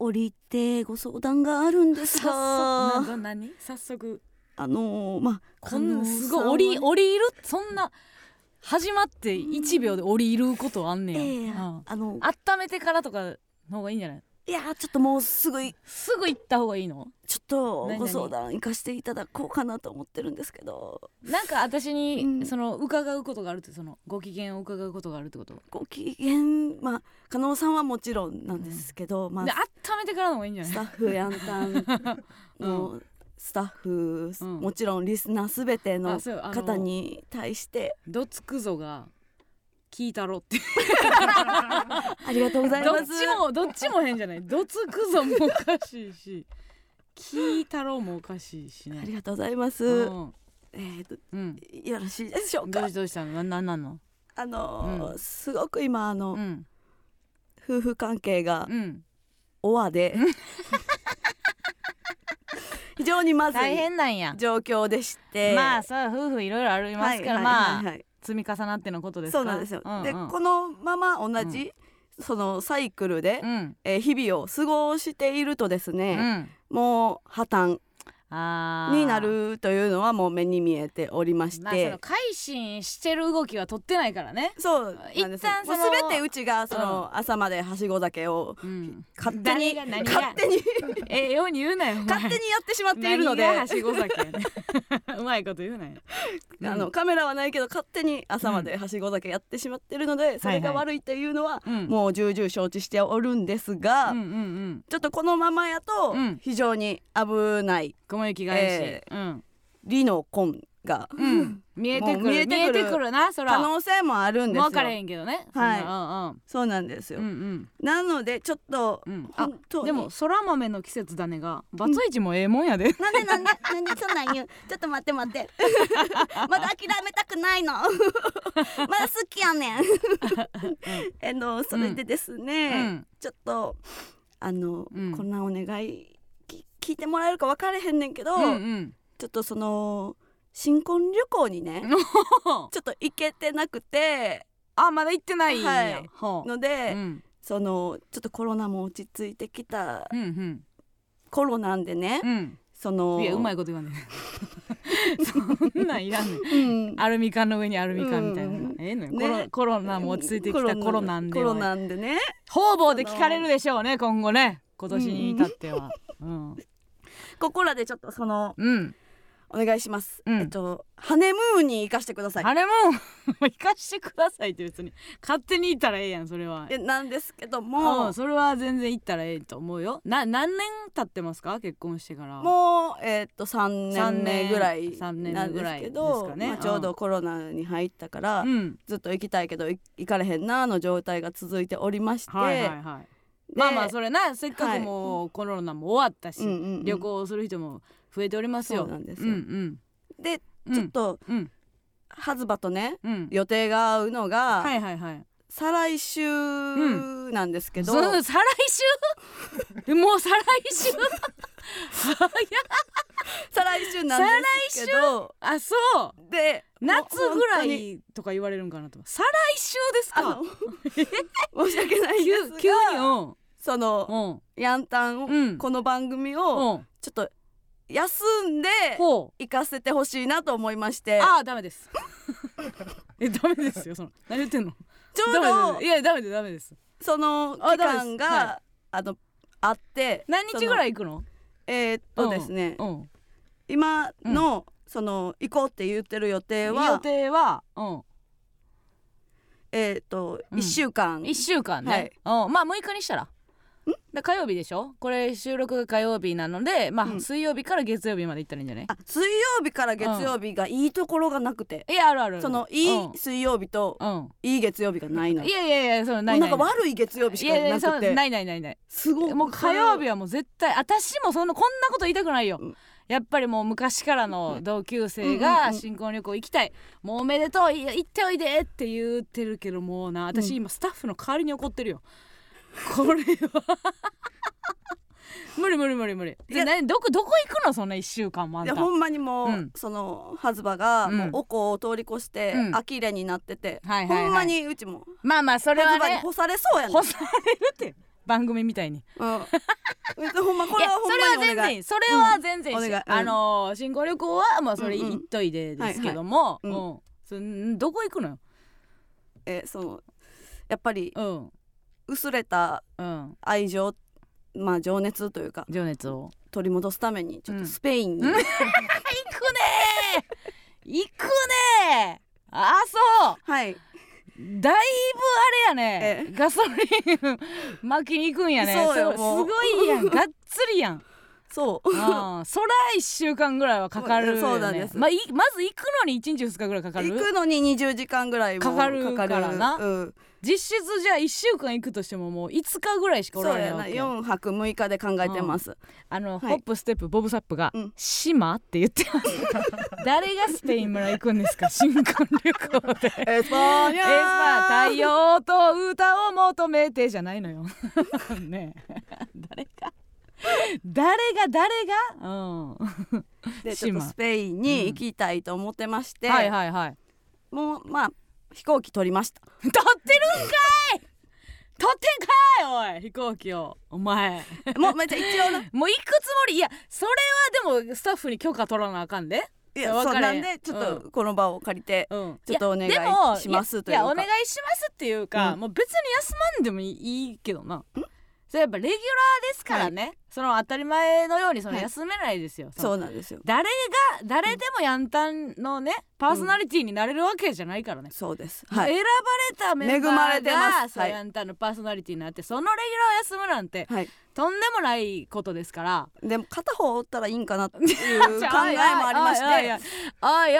降りてご相談があるんです早が速な何？早速。あのーまあこんなすごい降り降りる？そんな始まって1秒で降りることあんねや、ええうん。あの温めてからとかの方がいいんじゃない？いやちょっともうすぐいすぐ行った方がいいの？ちょっとご相談行かせていただこうかなと思ってるんですけど。なんか私に、うん。その伺うことがあるってそのご機嫌を伺うことがあるってこと？ご機嫌まあ加納さんはもちろんなんですけど、まあで温めてからの方がいいんじゃない？スタッフやんたん。のスタッフ、うん。もちろんリスナーすべての方に対して。どつくぞが聞いたろって。ありがとうございどっますちもどっちも変じゃない。どつくぞもおかしいし。聞いたろもおかしいしね。ありがとうございます、うん。えーとうん。よろしいでしょうか？どうしたの？ななんなんの？あのーうん。すごく今あの、うん。夫婦関係がうん。おわで。非常にまず大い変なんや。状況でして。まあそう夫婦いろいろありますから、はいまあ、はいはい。はい積み重なってのことですか？そうなんですよ、うんうん。でこのまま同じ、そのサイクルで、うん。えー日々を過ごしているとですうね、ん。もう破綻になるというのはもう目に見えておりましまあそて、の改心してる動きは取ってないからね。そう一旦その全てうちがその朝まではしご酒をうん。勝手に勝手に。ええように言うなよ勝手にやってしまっているので。はしご酒。や ねうまいこと言うなよ。あのカメラはないけど勝手に朝まではしご酒やってしまっているので、それが悪いっていうのはうん。もう重々承知しておるんですが、うんうんうん。ちょっとこのままやとうん。非常に危ない雲行き返し、えうん。リノコンが、うん。見えてくる。見ええてくるなそら可能性もあるんですよ。分かれへんけどね。はい。そうなんですよ、うんうん。なのでちょっと、うん。うんあでもそら豆の季節だねが。バツイチもええもんやで、なんでなんでなんでそんなん言う？ちょっと待って待って。まだ諦めたくないの。まだ好きやねん。えのそれでですね、うん。ちょっとあの、うん。こんなお願いき聞いてもらえるか分からへんねんけど、うんうん。ちょっとその新婚旅行にね ちょっと行けてなくてあまだ行ってないんや、はい。ので、うん。そのちょっとコロナも落ち着いてきたうんうん。頃なんでね、うん。そのいやうまいこと言わんね そんなんいらんねん。うん。アルミ缶の上にアルミ缶みたいな、うんええのよ、ね。コロコロナも落ち着いてきたコロナンでコロはナんでね。方々で聞かれるでしょうね今後ね。今年に至っては。うんここらでちょっとそのうん。お願いします、うん。えっとハネムーンに行かしてください。あれ も行かしてくださいって別に勝手に行ったらええやんそれは。えなんですけどうもんそれは全然行ったらええと思うよ。な何年経ってますか？結婚してから。もうえっと3年目ぐらいなんですぐらいですけどかねまあ、ちょうどコロナに入ったから、うん。ずっと行きたいけどい行かれへんなの状態が続いておりまして、はいはいはい。でまあまあそれなせっかくもうコロナも終わったし、うんうんうん。旅行する人も増えておりますよ。そうなんですよ。うん。でうん。ちょっと、うん。ハズバとねうん。予定が合うのが、はいはいはい再来週なんですけど、そ再来週？もう再来週？再来週なんですけど。あそう。で夏ぐらいとか言われるんかなと再来週ですか？申し訳ないですが。急急にうん。そのうん。ヤンタン、うん。この番組をうん。ちょっと休んで行かせてほしいなと思いまして。ああダメです。えダメですよその。何言ってんの？ちょうどいやダメですダメです。その期間がはあのあって何日ぐらいい行くの？えーっとですね。うん今のその行こうって言ってる予定予は定はうん。えーっとうん。1週間。1週間ね、うん、まあ6日にしたら。だ火曜日でしょ？これ収録が火曜日なのでまあ、うん。水曜日から月曜日まで行ったらいいんじゃない？あ水曜日から月曜日がいいところがなくて。いやあるあるそのいうん。い水曜日とうん。いい月曜日がないのいやいやいやそのないなんか悪い月曜日しかいやいやそなくてうないないないない。すごいもう火曜日はもう絶対私もそんなこんなこと言いたくないよ、うん。やっぱりもう昔からの同級生うんうんうんが新婚旅行行きたい、もうおめでとう行っておいでって言ってるけどもうな私うん今スタッフの代わりに怒ってるよこれは。無理無理無理無理。いやで何どこどこ行くの？そんな1週間もあんた。ほんまにもう、うん。そのハズバがうん。もうおこを通り越してうん。アキレになってて、はいはいはい。ほんまにうちも。まあまあそれはにね干されそうやねん。干されるって番組みたいに。うん。ほんまこいやれはほんそれは全まにお願い。然いい。それは全然いいし、うんお願い。うん。あのー新婚旅行はまあそれ言っといてですけども、はいはい。うん。そんどこ行くのよ？えそのやっぱりうん薄れたうん。愛情まあ情熱というか情熱を。取り戻すためにちょっうん。とスペインに、うん。行くねー。行くねー。あそう。はい。だいぶあれやね。え。ガソリン巻きに行くんやね。そうよすもう。ごいやん。がっつりやん。そう。ああそら1週間ぐらいはかかるよ、ね、そうなんです。まあ、いまず行くのに1日2日ぐらいかかる？行くのに20時間ぐらいもかかるからな。うん、実質じゃあ1週間行くとしてももう5日ぐらいしかおそうやなられないわけよ4泊6日で考えてます、あの、はい。ホップステップボブサップがうん「島?」って言ってます。誰がスペイン村行くんですか？新婚旅行で。エスパーニャエスパーニャ太陽と歌を求めてじゃないのよ。ねえ。誰が？誰が誰が？うん。でちょっと島。スペインに行きたいと思ってまして、はいはいはい。もうまあ飛行機取りました。撮ってるんかい！取ってんかい！おい飛行機を。お前。もうめっちゃ一応な。もう行くつもり？いやそれはでもスタッフに許可取らなあかんで。いやそうなんんでちょっとこの場を借りて、うん。ちょっとお願いしますやというか。やお願いしますっていうか、うん。もう別に休まんでもいいいいけどなそれやっぱレギュラーですからね、その当たり前のようにそのはい。休めないですよ、そのそうなんですよ。誰が誰でもヤンタンのねパーソナリティになれるわけじゃないからね、そうです。はい。選ばれたメンバ恵まれてーがそう、ます。はい。ヤンタンのパーソナリティになってそのレギュラーを休むなんてはい。とんでもないことですから。でも片方おったらいいんかなっていう 考えもありましおいおいおい。て。おい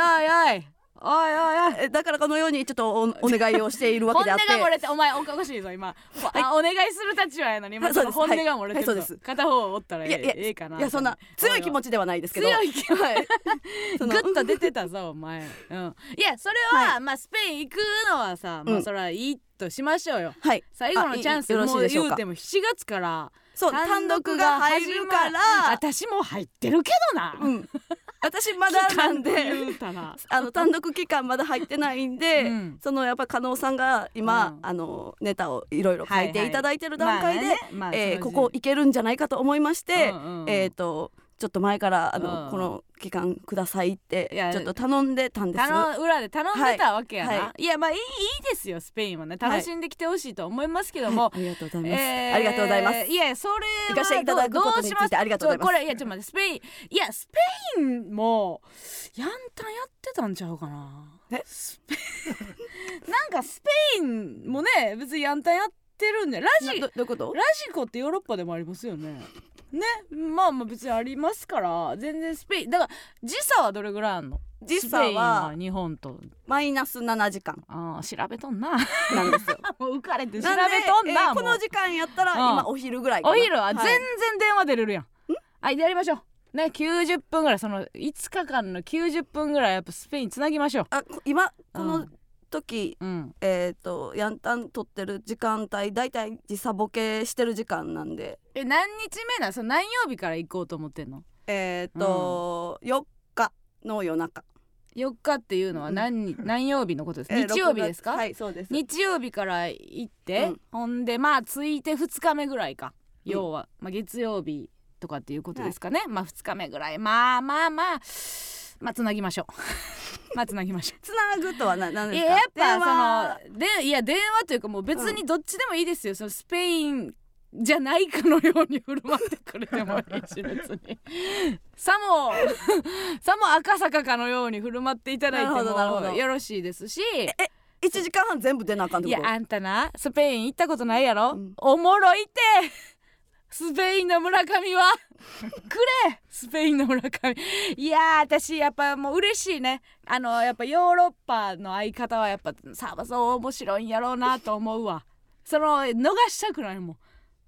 おいおいおいおい。えだからこのようにちょっとおお願いをしているわけ本であって。音が漏れてお前おかしいぞ今、あお願いする立場やのに今はい。そうです。本音が漏れてるぞ、はい。はいそうです。片方おったらええええかないやそんな強い気持ちではないですけど。強い気持ち。はい。グッと出てたぞお前、うん、いやそれは、まあスペイン行くのはさ、まあうん。それはいいとしましょうよ。はい。最後のチャンスよろしいもうでしょうか。言うても7月からそう単独が入るから。私も入ってるけどな、うん。私まだなんであの単独期間まだ入ってないんで、うん。そのやっぱ加納さんが今、うん。あのネタをいろいろ書いていただいてる段階で、まあね。まあえここいけるんじゃないかと思いまして、うんうんえっ、とちょっと前からあの、うん。この期間くださいってちょっと頼んでたんです。頼裏で頼んでたわけやな、はい。はい。い、やまあいいいいですよスペインはね。楽しんできてほしいと思いますけども、はい。ありがとうございます、えーありがとうございます。いやそれはどうことについてどうしありがとうございます。これいやちょっと待ってスペインいやスペインもヤンタンやってたんちゃうかなえ？スペ なんかスペインもね別にヤンタンやってるんでラジなどどういうこと？ラジコってヨーロッパでもありますよね。ね？まあまあ別にありますから。全然スペインだから時差はどれぐらいあんの？時差はは日本と。マイナス7時間。あー調べとんな。なんですよ。もう浮かれて調べとんな、えーこの時間やったらうん。今お昼ぐらいお昼？は全はい。然電話出れるやん、はいやりましょう。ね90分ぐらい。その5日間の90分ぐらいやっぱスペインつなぎましょう。あこ今こうのん時、うん。えっ、とヤンタン撮ってる時間帯だいたい時差ボケしてる時間なんで。え何日目なんその何曜日から行こうと思ってんの？えっ、と、4日の夜中。4日っていうのは何, 何曜日のことですえー日曜日ですか、6月はいそうです。日曜日から行って、うん。ほんでまあ着いて2日目ぐらいか。うん。要は、まあ、月曜日とかっていうことですかね、まあ2日目ぐらい。まあまあまあまあつなぎましょう。まあつなぎましょう。つなぐとは何なんですか？いややっぱそのでいや電話というかもう別にどっちでもいいですよ、そのスペインじゃないかのように振る舞ってくれてもいいし別に。さも さも赤坂かのように振る舞っていただいてもよろしいですし。1時間半全部出なあかんってこと？いやあんたなスペイン行ったことないやろ、うん。おもろいってスペインの村上は？くれ！スペインの村上。いやー私やっぱもう嬉しいね。あのやっぱヨーロッパの相方はやっぱさあそう面白いんやろうなと思うわ。その逃したくないもん。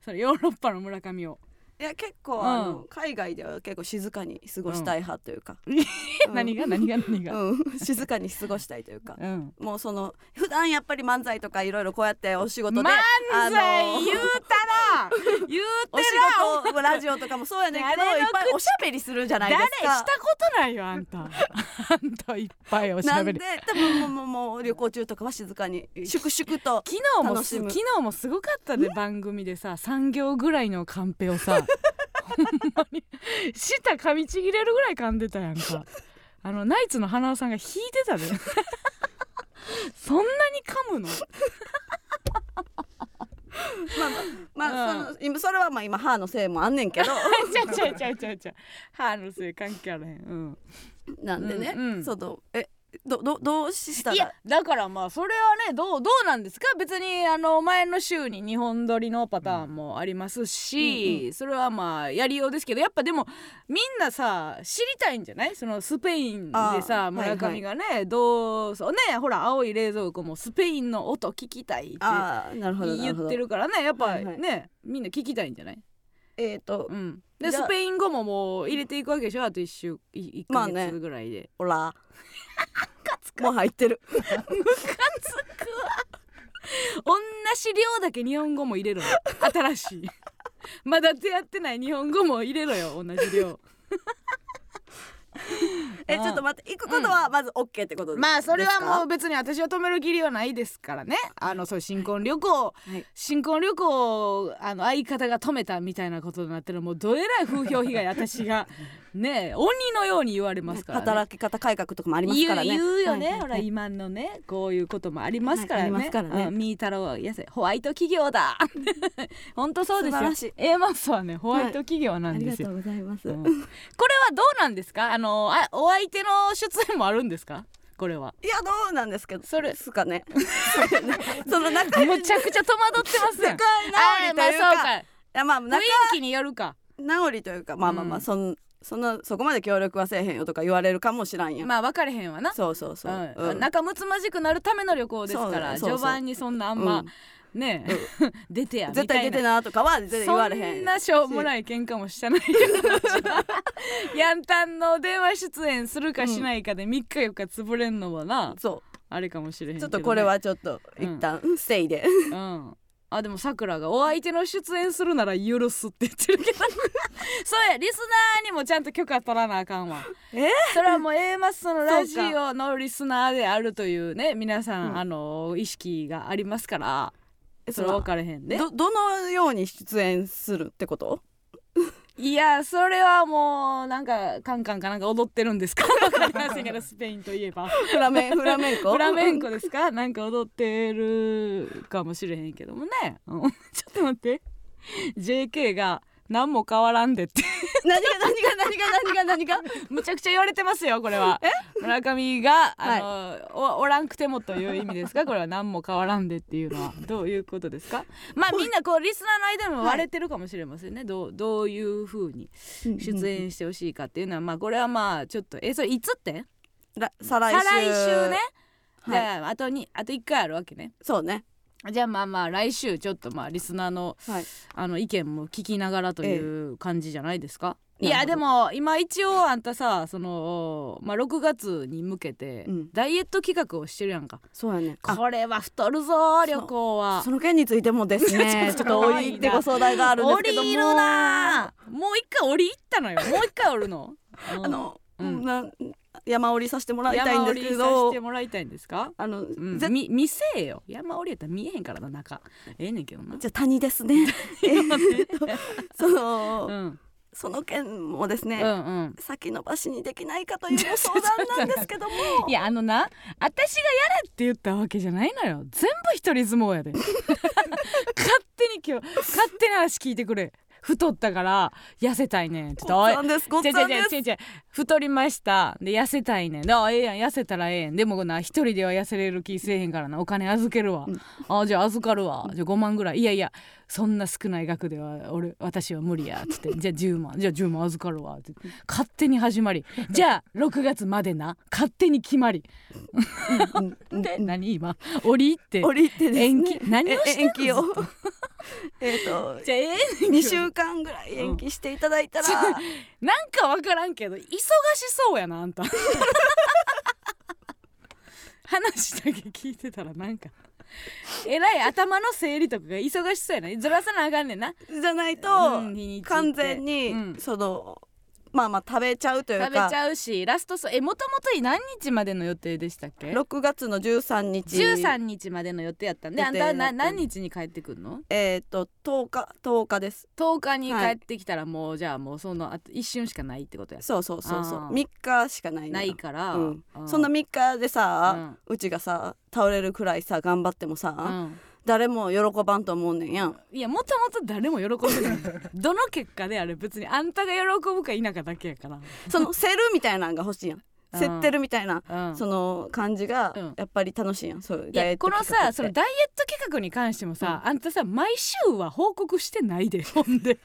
そのヨーロッパの村上を。いや結構、うん。あの海外では結構静かに過ごしたい派というか、うん。何が何が？何がうん、静かに過ごしたいというか。うん。もうその普段やっぱり漫才とかいろいろこうやってお仕事で漫才言うたら 言うおて仕事ラジオとかもそうやねんけどいっぱいおしゃべりするじゃない誰ですか。したことないよあんた。あんたいっぱいおしなんで？ゃべり多分もうもうもう旅行中とかは静かに粛々と昨日も昨日もすごかったで番組でさ3行ぐらいのカンペをさ舌噛みちぎれるぐらい噛んでたやんか。あのナイツの花輪さんが弾いてたで。そんなに噛むの？まあ、うんその今それはまあ今歯のせいもあんねんけど。ちゃうちゃうちゃうちゃうちゃう。歯のせい関係あらへん。うん。なんでね、うんうん。そのえどどどうしたら？いやだからまあそれはねどうどうなんですか？別にあの前の週に2本撮りのパターンもありますし、うんうそれはまあやりようですけどやっぱでもみんなさ知りたいんじゃない？そのスペインでさあー村上がね、どうそうねほら青い冷蔵庫もスペインの音聞きたいって言ってるからねやっぱはいはい。ね、みんな聞きたいんじゃない？えっ、とうん。でスペイン語ももう入れていくわけでしょ？あと1週1ヶまあね月ぐらいで、ほらもう入ってる同じ量だけ日本語も入れろよ。新しい。まだ出会ってない日本語も入れろよ。同じ量。う んえちょっと待って行くことはまず OK ってことですか、まあそれはもう別に私は止める義理はないですからね。あのそう新婚旅行、い。新婚旅行をあの相方が止めたみたいなことになってる。もうどえらい風評被害私がねえ鬼のように言われますからね。働き方改革とかもありますからね。言うよね、はいはいはい。ほら今のねこういうこともありますからね、はいありますからね。うんミータロはやせホワイト企業だ。本当そうですよ。素晴らしい。A マスはねホワイト企業なあんですよ、りがとうございます、うん。これはどうなんですか？あのあお相手の出演もあるんですか？これは。いやどうなんですけど。それ。ですかね。その仲良いむちゃくちゃ戸惑ってますやん仲直りというか。まあそうか。まあ雰仲囲気によるか。直りというか。まあまあまあ、うん。そんそんなそこまで協力はせえへんよとか言われるかもしらんやん、まあ分かれへんわな。そうそうそう、うん。うん。仲睦まじくなるための旅行ですからそうそうそう序盤にそんなあんま、ね出てやみたいな。絶対出てなとかは全然言われへん。そんなしょうもない喧嘩もしてないよヤンタンの電話出演するかしないかで3日4日潰れんのはな、そあれかもしれへんね、ちょっとこれはちょっと一旦ステイで、うんあでもさくらがお相手の出演するなら許すって言ってるけど。そうやリスナーにもちゃんと許可取らなあかんわ。え？それはもう A マスのラジオのリスナーであるというね皆さん、うん。あの意識がありますから。えそれ分かれへんで。どどのように出演するってこと？いやそれはもうなんかカンカンかなんか踊ってるんですか？わかりませんけどスペインといえば。フラメフラメンコ？フラメンコですか？なんか踊ってるかもしれへんけどもね、うん。ちょっと待って。JK が何も変わらんでって。何が何が何が何が何が。むちゃくちゃ言われてますよこれは。村上があの、おおらんくてもという意味ですか？これは何も変わらんでっていうのは。どういうことですか？まあみんなこうリスナーの間でも割れてるかもしれませんね、どうどういうふうに出演してほしいかっていうのは。まあこれはまあちょっとえそれいつって？ら再来週。再来週ね、じはい。あとにあと1回あるわけね。そうねじゃあまあまあ来週ちょっとまあリスナーのはい。あの意見も聞きながらという感じじゃないですか、ええ。いやでも今一応あんたさその、まあ、6月に向けてうん。ダイエット企画をしてるやんか、そうやね。あ。これは太るぞ旅行は。その件についてもですね。ちょっと降りてご相談があるんですけども。降りるなもう一回降り行ったのよ。もう一回降るの。あの、うんな山降りさせてもらいたいんですけ山降りさどせてもらいたいんですか？あの、うん、ぜみ見せえよ。山降りやったら見えへんからな中。ええねんけどな。じゃあ谷ですね。その、うん。その件もですね、うんうん。先延ばしにできないかというご相談なんですけども。いやあのな私がやれって言ったわけじゃないのよ。全部一人相撲やで。勝手に今日勝手な話聞いてくれ太ったから痩せたいねん。っですごっんです。太りました。で痩せたいねん。であええやん。痩せたらええやん。でもな一人では痩せれる気せえへんからな。お金預けるわ、うん。あじゃあ預かるわ。じゃあ5万ぐらい。いやいやそんな少ない額では俺私は無理やっつって じゃあ10万じゃあ10万預かるわって勝手に始まり。じゃあ6月までな勝手に決まり。うんうんで何今？折り入って降りてですね。延期？何をしてんの？え延期を。ずっとえっとじゃあええねんけど。2週間ぐらい延期していただいたら、なんかわからんけど忙しそうやなあんた。話だけ聞いてたらなんかえらい頭の整理とかが忙しそうやなずらさなあかんねんな。じゃないと、うん完全に、うん。そのまあまあ食べちゃうというか。食べちゃうしラストスえもともと何日までの予定でしたっけ？6月の13日。13日までの予定やったんであんた何日に帰ってくるの？えっ、と10日10日です。10日に帰はいってきたらもう、じゃあもうそのあと一瞬しかないってことや。そうそうそうそう。あー。3日しかないないから、うん。うん。そんな3日でさ、ううちがさ倒れるくらいさ頑張ってもさ、うん誰も喜ばんと思うねんや。んいやもともと誰も喜んでないどの結果であれ別にあんたが喜ぶか否かだけやから。その競るみたいなのが欲しいやん。うん。競ってるみたいな、うん。その感じがうん。やっぱり楽しいやん。そういういやこのさそのダイエット企画に関してもさ、あんたさ毎週は報告してないでほんで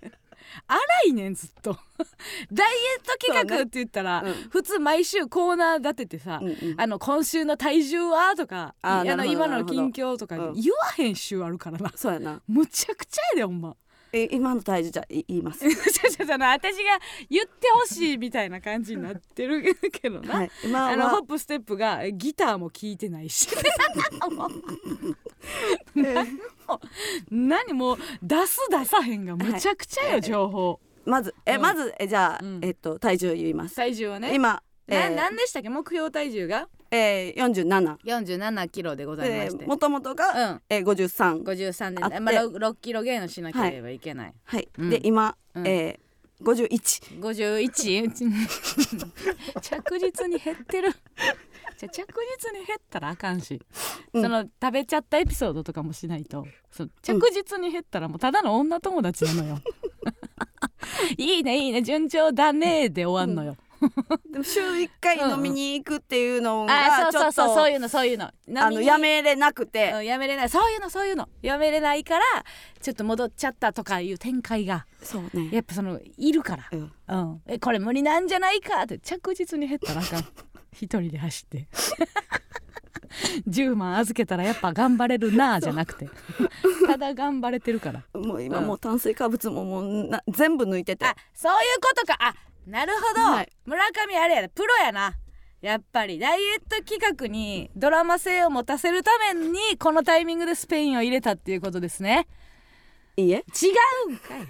荒いねんずっと。ダイエット企画って言ったら、うん。普通毎週コーナー立ててさ、うんうん。あの今週の体重はとかあの今の近況とかうん。言わへん週あるからな。そうやな。むちゃくちゃやでほんま。え今の体重じゃい言います？ちょちょちょ私が言ってほしいみたいな感じになってるけどな、はい。今あのホッはプステップがギターも聴いてないし。えー何もう出す出さへんがむちゃくちゃよ、はい。情報。まずえ、うん。まずえじゃあ、うん。えっと体重言います。体重はね。今えなー何でしたっけ？目標体重が？えー、47 47キロでございまして。でもともとが、うん。えー、53 53あって。年まあ、6, 6キロ減のしなければい。けない、はい、うん。で今、うん。えー、51 51 着実に減ってる。じゃあ着実に減ったらあかんし、うん。その食べちゃったエピソードとかもしないと。着実に減ったらもうただの女友達なのよ。いいねいいね。順調だねで終わんのよ、でも週1回飲みに行くっていうのあがちょっそうそうそうそうというのそういうの。あのやめれなくて、うんやめれない。そういうのそういうの。やめれないからちょっと戻っちゃったとかいう展開が。そうね。やっぱそのいるから、うん。うん、えこれ無理なんじゃないか？って着実に減ったらあかん。一人で走って。10万預けたらやっぱ頑張れるなじゃなくて。ただ頑張れてるから。もう今うん。もう炭水化物ももうな全部抜いてて。あそういうことか。あなるほど、はい。村上あれやなプロやな。やっぱり。ダイエット企画にドラマ性を持たせるためにこのタイミングでスペインを入れたっていうことですね。いいえ。違うんかい。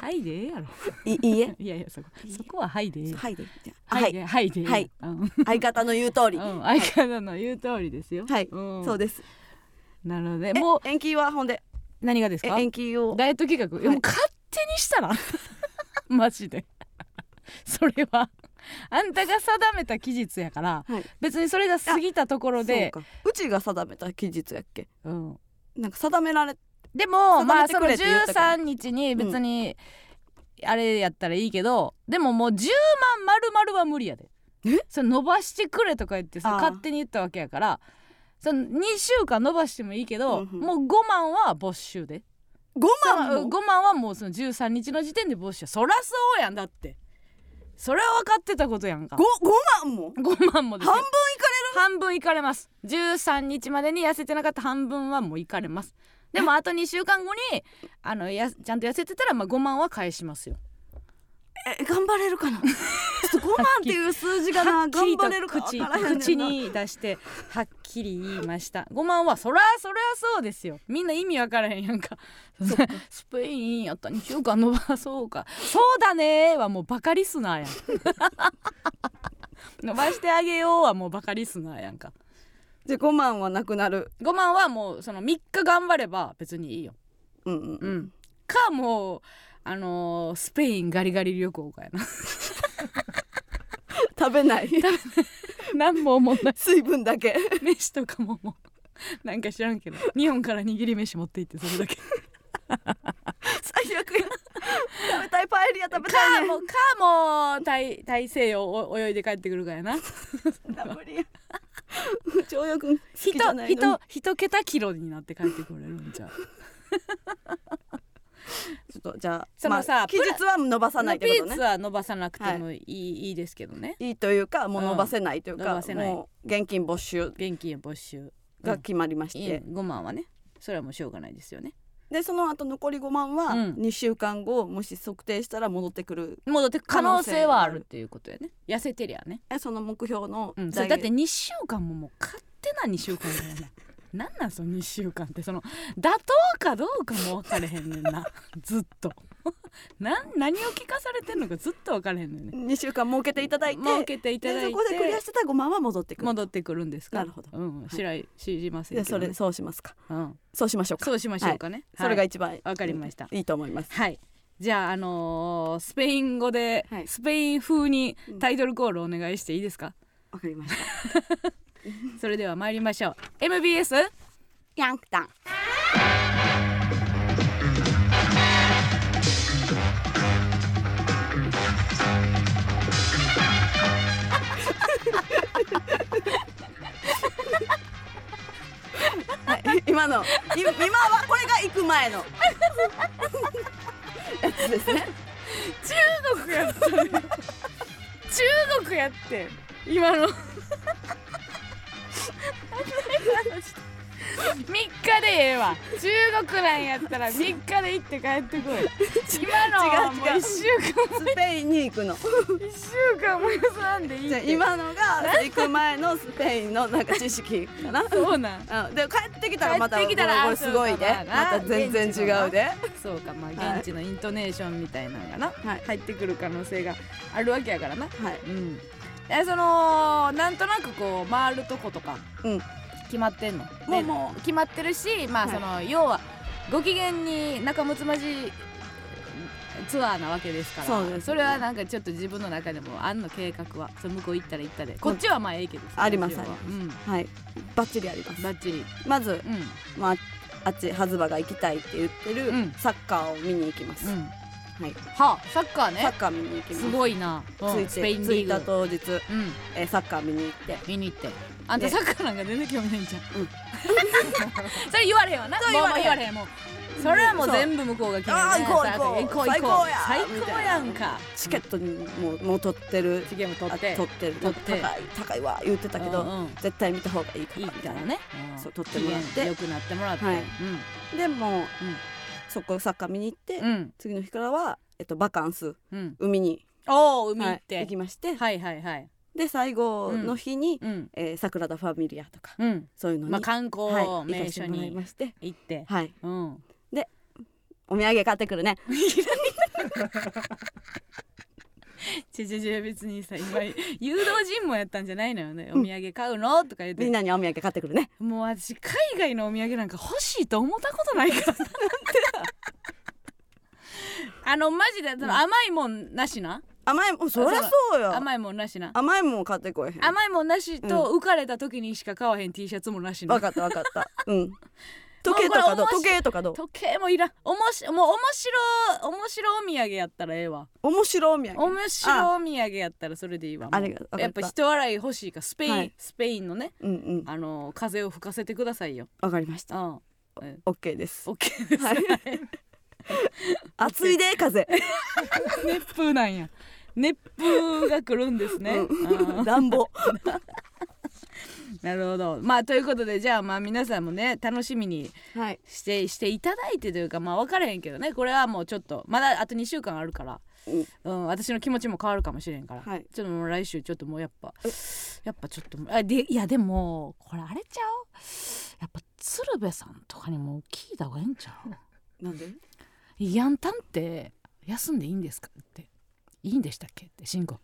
はいでええやろ。いいいえ。いやいやそこ。そこははいでええ。はいで。ははい。いではいはい。うん。相方の言う通り、うん、相方の言う通りですよ。はい、うん、そうです。なるほどね。えもう延期はほんで？え何がですか？延期を。ダイエット企画、はい。もう勝手にしたら マジで。それはあんたが定めた期日やから、はい。別にそれが過ぎたところで、そうちが定めた期日やっけ？うん、なんか定められでも定まあそのめてくれって言ったから。13日に別に、あれやったらいいけどでももう10万丸々は無理やで。え？それ伸ばしてくれとか言ってさ勝手に言ったわけやからその2週間伸ばしてもいいけど、うんうん。もう5万は没収で。5そ万も？の5万はもうその13日の時点で没収。そらそうやんだってそれは分かってたことやんか。5, 5万も？5万もですよ。半分いか半分いかれます。13日までに痩せてなかった半分はもういかれます。でもあと2週間後にあのやちゃんと痩せてたらまあ5万は返しますよ。れるえ頑張れるかな？ちょっと5万っていう数字がな頑張れるか口口に出してはっきり言いました。5万はそらそりゃそうですよ。みんな意味わからへんやんか。スペインやった2週間伸ばそうか。そうだねーはもうバカリスナーやん。伸ばしてあげようはもうバカリスナーやんか。じゃあ5万はなくなる。5万はもうその3日頑張れば別にいいよ。うんうん。う、ん。かもうあのースペインガリガリ旅行かやな。食べない。何も思んない。水分だけ。飯とかももう。なんか知らんけど。日本から握り飯持って行ってそれだけ。最悪や。食べたいパエリア食べたいねかもかも大大西洋を泳いで帰ってくるからやな。ダブリや。長陽君好き人じゃないのに。人一桁キロになって帰ってくれるんじゃうちょっとじゃあそのさまあ、期日は伸ばさないってピことね。ーツは伸ばさなくてもい。い,、い、いですけどね。いいというかもう伸ばせないというか、うんもう現金没収現金没収。が決まりましいいて、5万はねそれはもうしょうがないですよね。でその後残り5万はうん。2週間後もし測定したら戻ってくる。戻ってく可能性はあるっていうことやね。痩せてりゃね、えその目標のうん、だって2週間ももう勝手な2週間だよね なんなんその2週間ってその妥当かどうかも分かれへんねんな。ずっと。何を聞かされてんのかずっと分かれへんねんね。2週間設けていただいて設けていただいてでそこでクリアしてたら5万は戻ってくる。戻ってくるんですか？なるほど。うんい。知らい知りませんけど、ね、でそれそうしますか。うん、そうしましょうか。そうしましょうかね、それがはい。一番わかりました。いいと思います。はい。じゃああのースペイン語で、はい。スペイン風にタイトルコールお願いしていいですか、わかりました それでは参りましょう。MBS ヤンクタン。はい、今の。い今はこれが行く前の。やつですね。中国やったね。中国やって。今の3日でええわ。中国なんやったら3日で行って帰ってこい。今のはもう違う違う。1週間スペインに行くの。1週間も休んでいいじゃ今のが行く前のスペインのなんか知識かな？そうなん。うん、で帰ってきたらまたこれすごいで。そうかまた全然違うで。そうかまはい。あ現地のイントネーションみたいなのがな、はい。入ってくる可能性があるわけやからな。はい。うんえそのなんとなくこう回るとことかうん。決まってんの、もでうも決まってるしまあはい。その、要はご機嫌に仲睦まじいツアーなわけですからそうです。れはなんかちょっと自分の中でもあんの計画は。それ向こう行ったら行ったで。こっちはまあええけどさあります。一応は。はい。バッチリあります。バッチリ。まず、うん。まあ、あっちハズバが行きたいって言ってる、うん。サッカーを見に行きます、うんはい。はあサッカーね。サッカー見に行きます。すごいな、うん。着いスペインリーグ。当日、うん。えーサッカー見に行って。見に行って。あんたでサッカーなんか全然興味ないんじゃん、うん。それ言われへんわな。そう言われへん。もう言われへんもうそれはもう全部向こうが決める。あー行こう行こう。最高や。最高やんか。チケットにもうもう取ってる。チケット取って。あ取ってる。取って。高い高いわ言ってたけど、うんうん。絶対見た方がいいかいいらみたいなね、んそう取ってもらって。機嫌良くなってもらって、はい。でもう、んそこサッカー見に行って、うん。うん次の日からは、えっと、バカンスうん。海に、おお海行って、はい行きまして、はいはいはい。で最後の日に、うん。えー、サグラダ・ファミリアとかうん。そういうのに、まあ観光はい、行名所かせてもらいにまして。行って、はい。うん。お土産買ってくるね ちょちょちょ別にさ今誘導尋問やったんじゃないのよね。お土産買うの？とか言って。みんなにお土産買ってくるね。もう私海外のお土産なんか欲しいと思ったことないからな あのマジでその甘いもんなしな、甘いもんそりゃそうよ。甘いもんなしな？甘いもん買ってこえへん。甘いもんなしと浮かれた時にしか買わへん T シャツもなしな？分かった分かった。うん時計とかどう？時計とかどう？時計もいらん。おもしもう面白面白お土産やったらええわ。面白お土産。面白お土産やったらそれでいいわ。ありがやっぱ人笑い欲しいからスペイン、はい。スペインのね。うんうん。あの風を吹かせてくださいよ。わかりました。うんえオッケーです。オッケーです、はい。暑いで風。熱風なんや。熱風が来るんですね、暖房なるほど。まあということでじゃあまあ皆さんもね楽しみにはい。してしていただいてというかまあ分からへんけどねこれはもうちょっとまだあと2週間あるから、うん。私の気持ちも変わるかもしれんから、はい。ちょっともう来週ちょっともうやっぱやっぱちょっとあでいやでもこれあれちゃう？やっぱ鶴瓶さんとかにも聞いた方がいいんちゃう？なんで？ヤンタンって休んでいいんですか？っていいんでしたっけ？って慎吾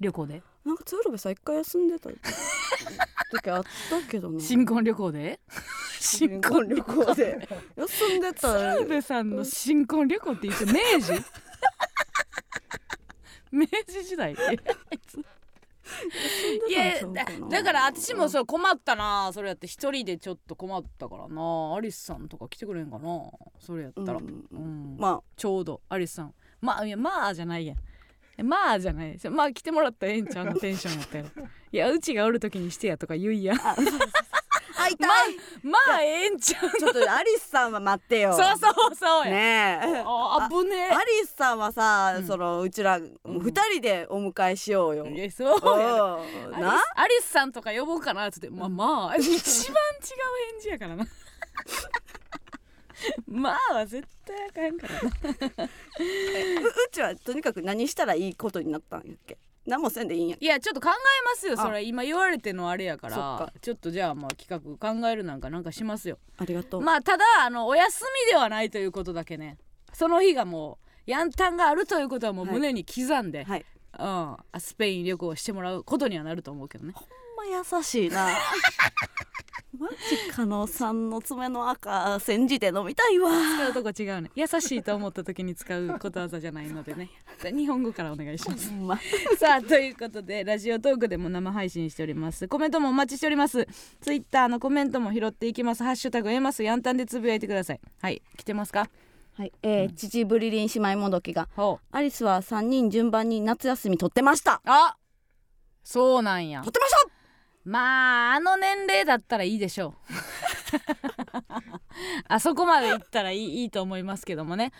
旅行で？なんか鶴瓶さん一回休んでた 時あったけどな。新婚旅行で？新婚旅行で。休んでた。鶴瓶さんの新婚旅行って言って明治？明治時代？あいやだだから私もそれ困ったな。それやって一人でちょっと困ったからな。アリスさんとか来てくれんかな。それやったら、うんうんまちょうどアリスさん。まあいやまあじゃないやん。えまあじゃないまあ来てもらったらええんちゃうのテンションやったやろ いやうちがおる時にしてやとか言いやん。あ会いたい、まあええんちゃうちょっとアリスさんは待ってよ。そうそうそうや、ねえ。あぶねアリスさんはさ、うん。そのうちら二人でお迎えしようよ、えそうな？アリスさんとか呼ぼうかなっつって。まあまあ一番違う返事やからな まあは絶対あかんからな。ううちはとにかく何したらいいことになったんやっけ？何もせんでいいんやいやちょっと考えますよ。あ。それ今言われてのあれやから。か。ちょっとじゃあまあ企画考えるなんかなんかしますよ。ありがとう、まあただあのお休みではないということだけね。その日がもうヤンタンがあるということはもうはい。胸に刻んで、はい。うん、あスペイン旅行をしてもらうことにはなると思うけどね。ほんま優しいな。マジ加納さんの爪の赤煎じて飲みたいわ。使うとこ違うね。優しいと思った時に使うことわざじゃないのでね。日本語からお願いします。ま。さあということでラジオトークでも生配信しております。コメントもお待ちしております。ツイッターのコメントも拾っていきます。ハッシュタグえますヤンタンでつぶやいてください。はい来てますか？はい、えー、父ブリリン姉妹もどきがアリスは3人順番に夏休み取ってました。あそうなんや。取ってましたまああの年齢だったらいいでしょう。あそこまでいったらいいいいと思いますけどもね。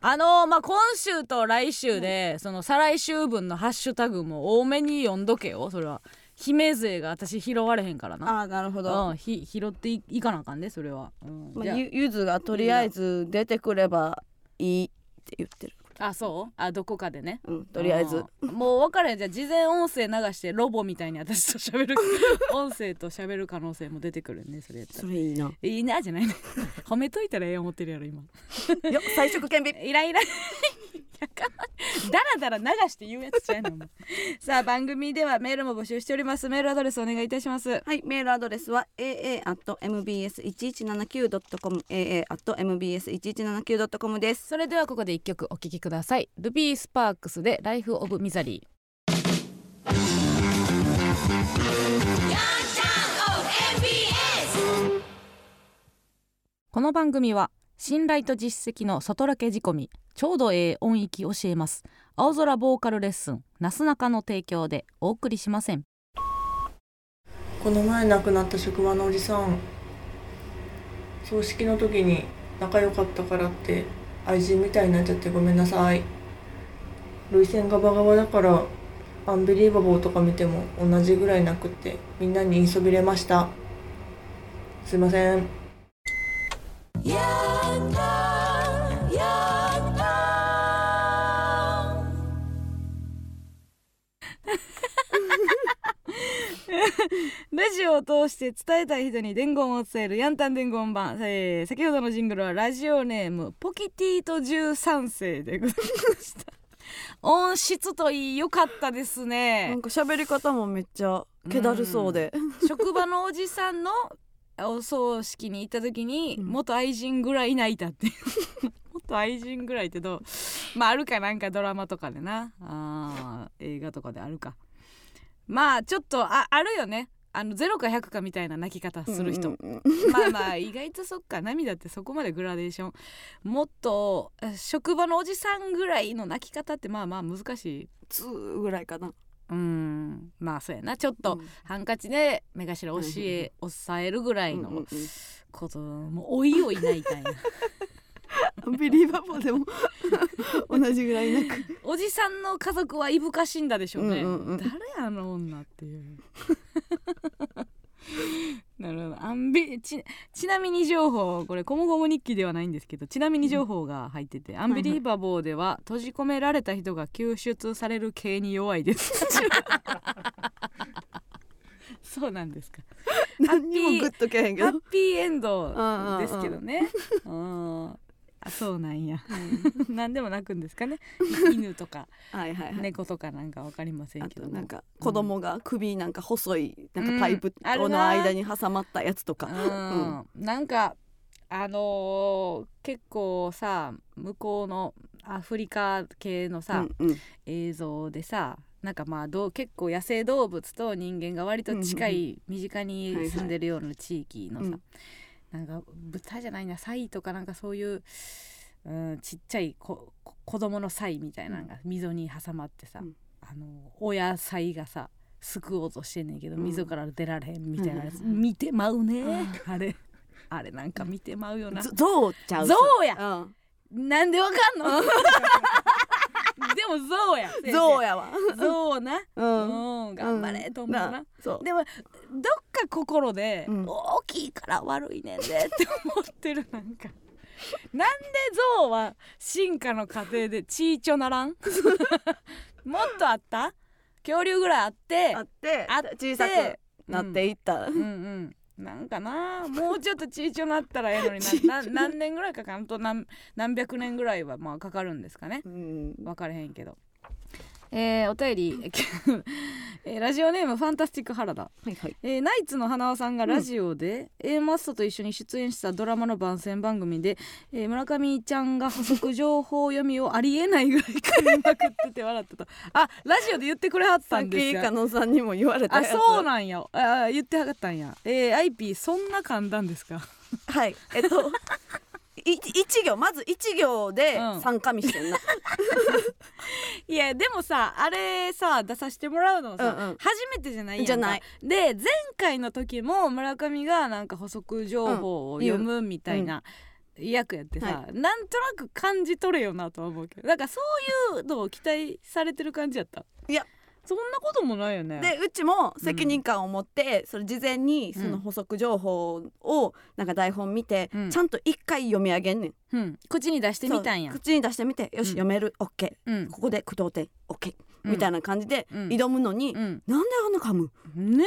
あのまあ今週と来週で、その再来週分のハッシュタグも多めに読んどけよ。それは。姫勢が私拾われへんからな。ああなるほど、うん、ひ拾っていいかなあかんねそれは、うん。まあ、ゆゆずがとりあえず出てくればいいって言ってる、ああそう？あどこかでね。うん、とりあえず。うん。もう分からへんじゃあ事前音声流してロボみたいに私と喋る。音声と喋る可能性も出てくるねそれやったら。それいいな。いいなじゃない。ね褒めといたらええ思ってるやろ今。よ彩色顕微イライラ。やかまだらだら流して言うやつちゃうのお前。さあ番組ではメールも募集しております。メールアドレスお願いいたします。はい、メールアドレスは aa.mbs1179.com aa.mbs1179.com です。それではここで一曲お聴きくださいください。ルビースパークスでライフオブミザリーこの番組は信頼と実績の外ラケ仕込みちょうどええ音域教えます。青空ボーカルレッスンなすなかの提供でお送りしません。この前亡くなった職場のおじさん葬式の時に仲良かったからって愛人みたいになっちゃってごめんなさい。涙腺ガバガバだからアンビリーバボーとか見ても同じぐらいなくってみんなに言いそびれました。すいません。ラジオを通して伝えたい人に伝言を伝えるヤンタン伝言版、えー先ほどのジングルはラジオネームポキティと13世でございました。音質といい良かったですなね。んか喋り方もめっちゃ気だるそうで。職場のおじさんのお葬式に行った時にうん。元愛人ぐらい泣いたって 元愛人ぐらいってどう？まああるかなんかドラマとかでな。あー映画とかであるかまあちょっとああるよね。あの0か100かみたいな泣き方する人、うんうんうん。まあまあ意外とそっか。涙ってそこまでグラデーション。もっとえ職場のおじさんぐらいの泣き方ってまあまあ難しい。ツーぐらいかな。うん。まあそうやな。ちょっとうん。ハンカチで目頭教え押さえるぐらいのうんうんうん。こともうおいおい泣いたんや。アン ビリーバボーでも 同じぐらいなく。おじさんの家族はいぶかしんだでしょうね、うんうんうん。誰あの女っていう。なるほど。アンビちちなみに情報これコモゴモ日記ではないんですけどちなみに情報が入ってて、アンビリーバボーでは閉じ込められた人が救出される系に弱いです。そうなんですか。何にもグッとけへんけど。ハッ。ピーエンドですけどね。うんあそうなんや。何でも泣くんですかね。犬とかはいはいはい。猫とかなんかわかりませんあけどなんか子供が首なんか細いなんかパイプの間に挟まったやつとか。うん、なんかあのー結構さ向こうのアフリカ系のさ、うんうん。映像でさなんかまあどう結構野生動物と人間が割と近い身近に住んでるような地域のさ、うんなんか豚じゃないなサイとかなんかそういう、うん、ちっちゃいここ子供のサイみたいなのが溝に挟まってさ、うん。あの親サイがさ救おうとしてんねんけどうん。溝から出られへんみたいなやつ、うん見てまうね、あれあれなんか見てまうよな。ゾゾウちゃう。ゾウや。うん。なんでわかんの？で もゾウや。ゾウやわ。ゾウな。うん。うん。頑張れと思うな、そう。でもどっか心で、うん。大きいから悪いねんでって思ってるなんか。なんで象は進化の過程でちいちょならん？もっとあった？恐竜ぐらいあってあってあって小さくなっていった、うんうんなんかなもうちょっとちいちょなったらええのにな。な何年ぐらいかかん？と何何百年ぐらいはまあかかるんですかね。うん。分かれへんけどえー、お便り、えーラジオネームファンタスティック原田。はいはい。えーナイツの花輪さんがラジオで、A マッソと一緒に出演したドラマの番宣番組で、えー村上ちゃんが補足情報読みをありえないぐらい噛みまくってて笑ってた。あラジオで言ってくれはったさっんですよ。き加納さんにも言われたあやつ。そうなんや。あ言ってはったんや。えー、IP そんな噛んだんですか？はい。えっとい 一行まず一行でうん。参加みしてんな、いやでもさあれさ出させてもらうのさ、うんうん。初めてじゃないやんか。じゃない。で前回の時も村上がなんか補足情報を読むみたいな役やってさ、はなんとなく感じ取れよなとは思うけどなんかそういうのを期待されてる感じやった？いやそんなこともないよね。でうちも責任感を持って、それ事前にその補足情報をなんか台本見て、うん。ちゃんと一回読み上げんねん。うん、口に出してみたんや。口に出してみてよし、うん。読める。OK うん。ここで句読点 OK、うん。みたいな感じでうん。挑むのに、うん。なんであんな噛む？ね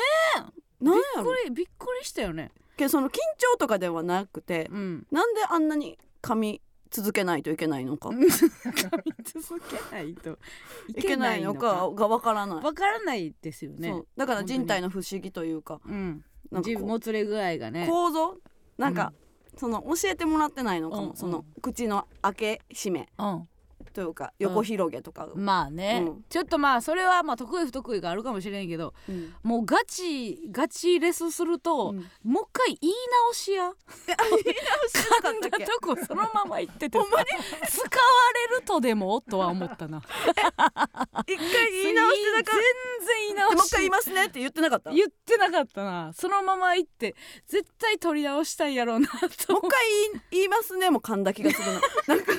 なんやろ？びっくりびっくりしたよね。けどその緊張とかではなくて、うん。なんであんなに噛み続けないといけないのか、続けないといいけないのか？がわからない、わからないですよね。だから人体の不思議というかうん。なんかもつれ具合がね。構造？なんか、その教えてもらってないのかも、うんうん。その口の開け閉め。うんというか横広げとか、まあね、うん。ちょっとまあそれはまあ得意不得意があるかもしれんけどうん。もうガチガチレスすると、うん。もう一回言い直しや。噛んだとこそのまま言っててさ。使 われるとでも？とは思ったな。一回言い直してなかっ全然言い直し。たもう一回言いますねって言ってなかった。もう言ってなかったな。そのまま言って絶対取り直したいやろうなと一回言い 言いますね。も噛んだ気がするな。なんか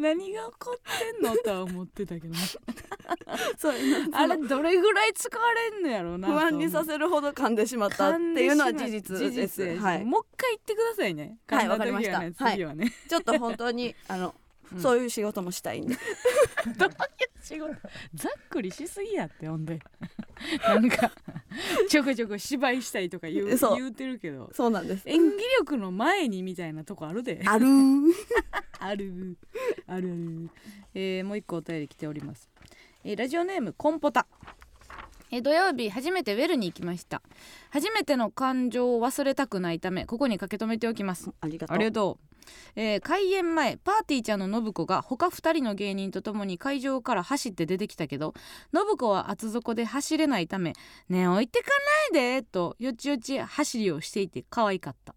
何が起こってんのとは思ってたけどなそうあれどれぐらい使われんのやろうなと不安にさせるほど噛んでしまったっていうのは事実事です実はい。もう一回言ってくださいね。はいわかりました。次はね、ちょっと本当にあの、うん。そういう仕事もしたいんで。どういう仕事？ざっくりしすぎやってほんで。なんかちょこちょこ芝居したいとか言う。言うてるけど。そうなんです。演技力の前にみたいなとこあるで。あるーある。あるある、えーもう一個お便り来ております、えーラジオネームコンポタ。えー土曜日初めてウェルに行きました。初めての感情を忘れたくないためここに駆け止めておきます。ありがとう。ありがとう、えー開演前パーティーちゃんの信子が他2人の芸人と共に会場から走って出てきたけど信子は厚底で走れないため「ねえ置いてかないで」とよちよち走りをしていて可愛かった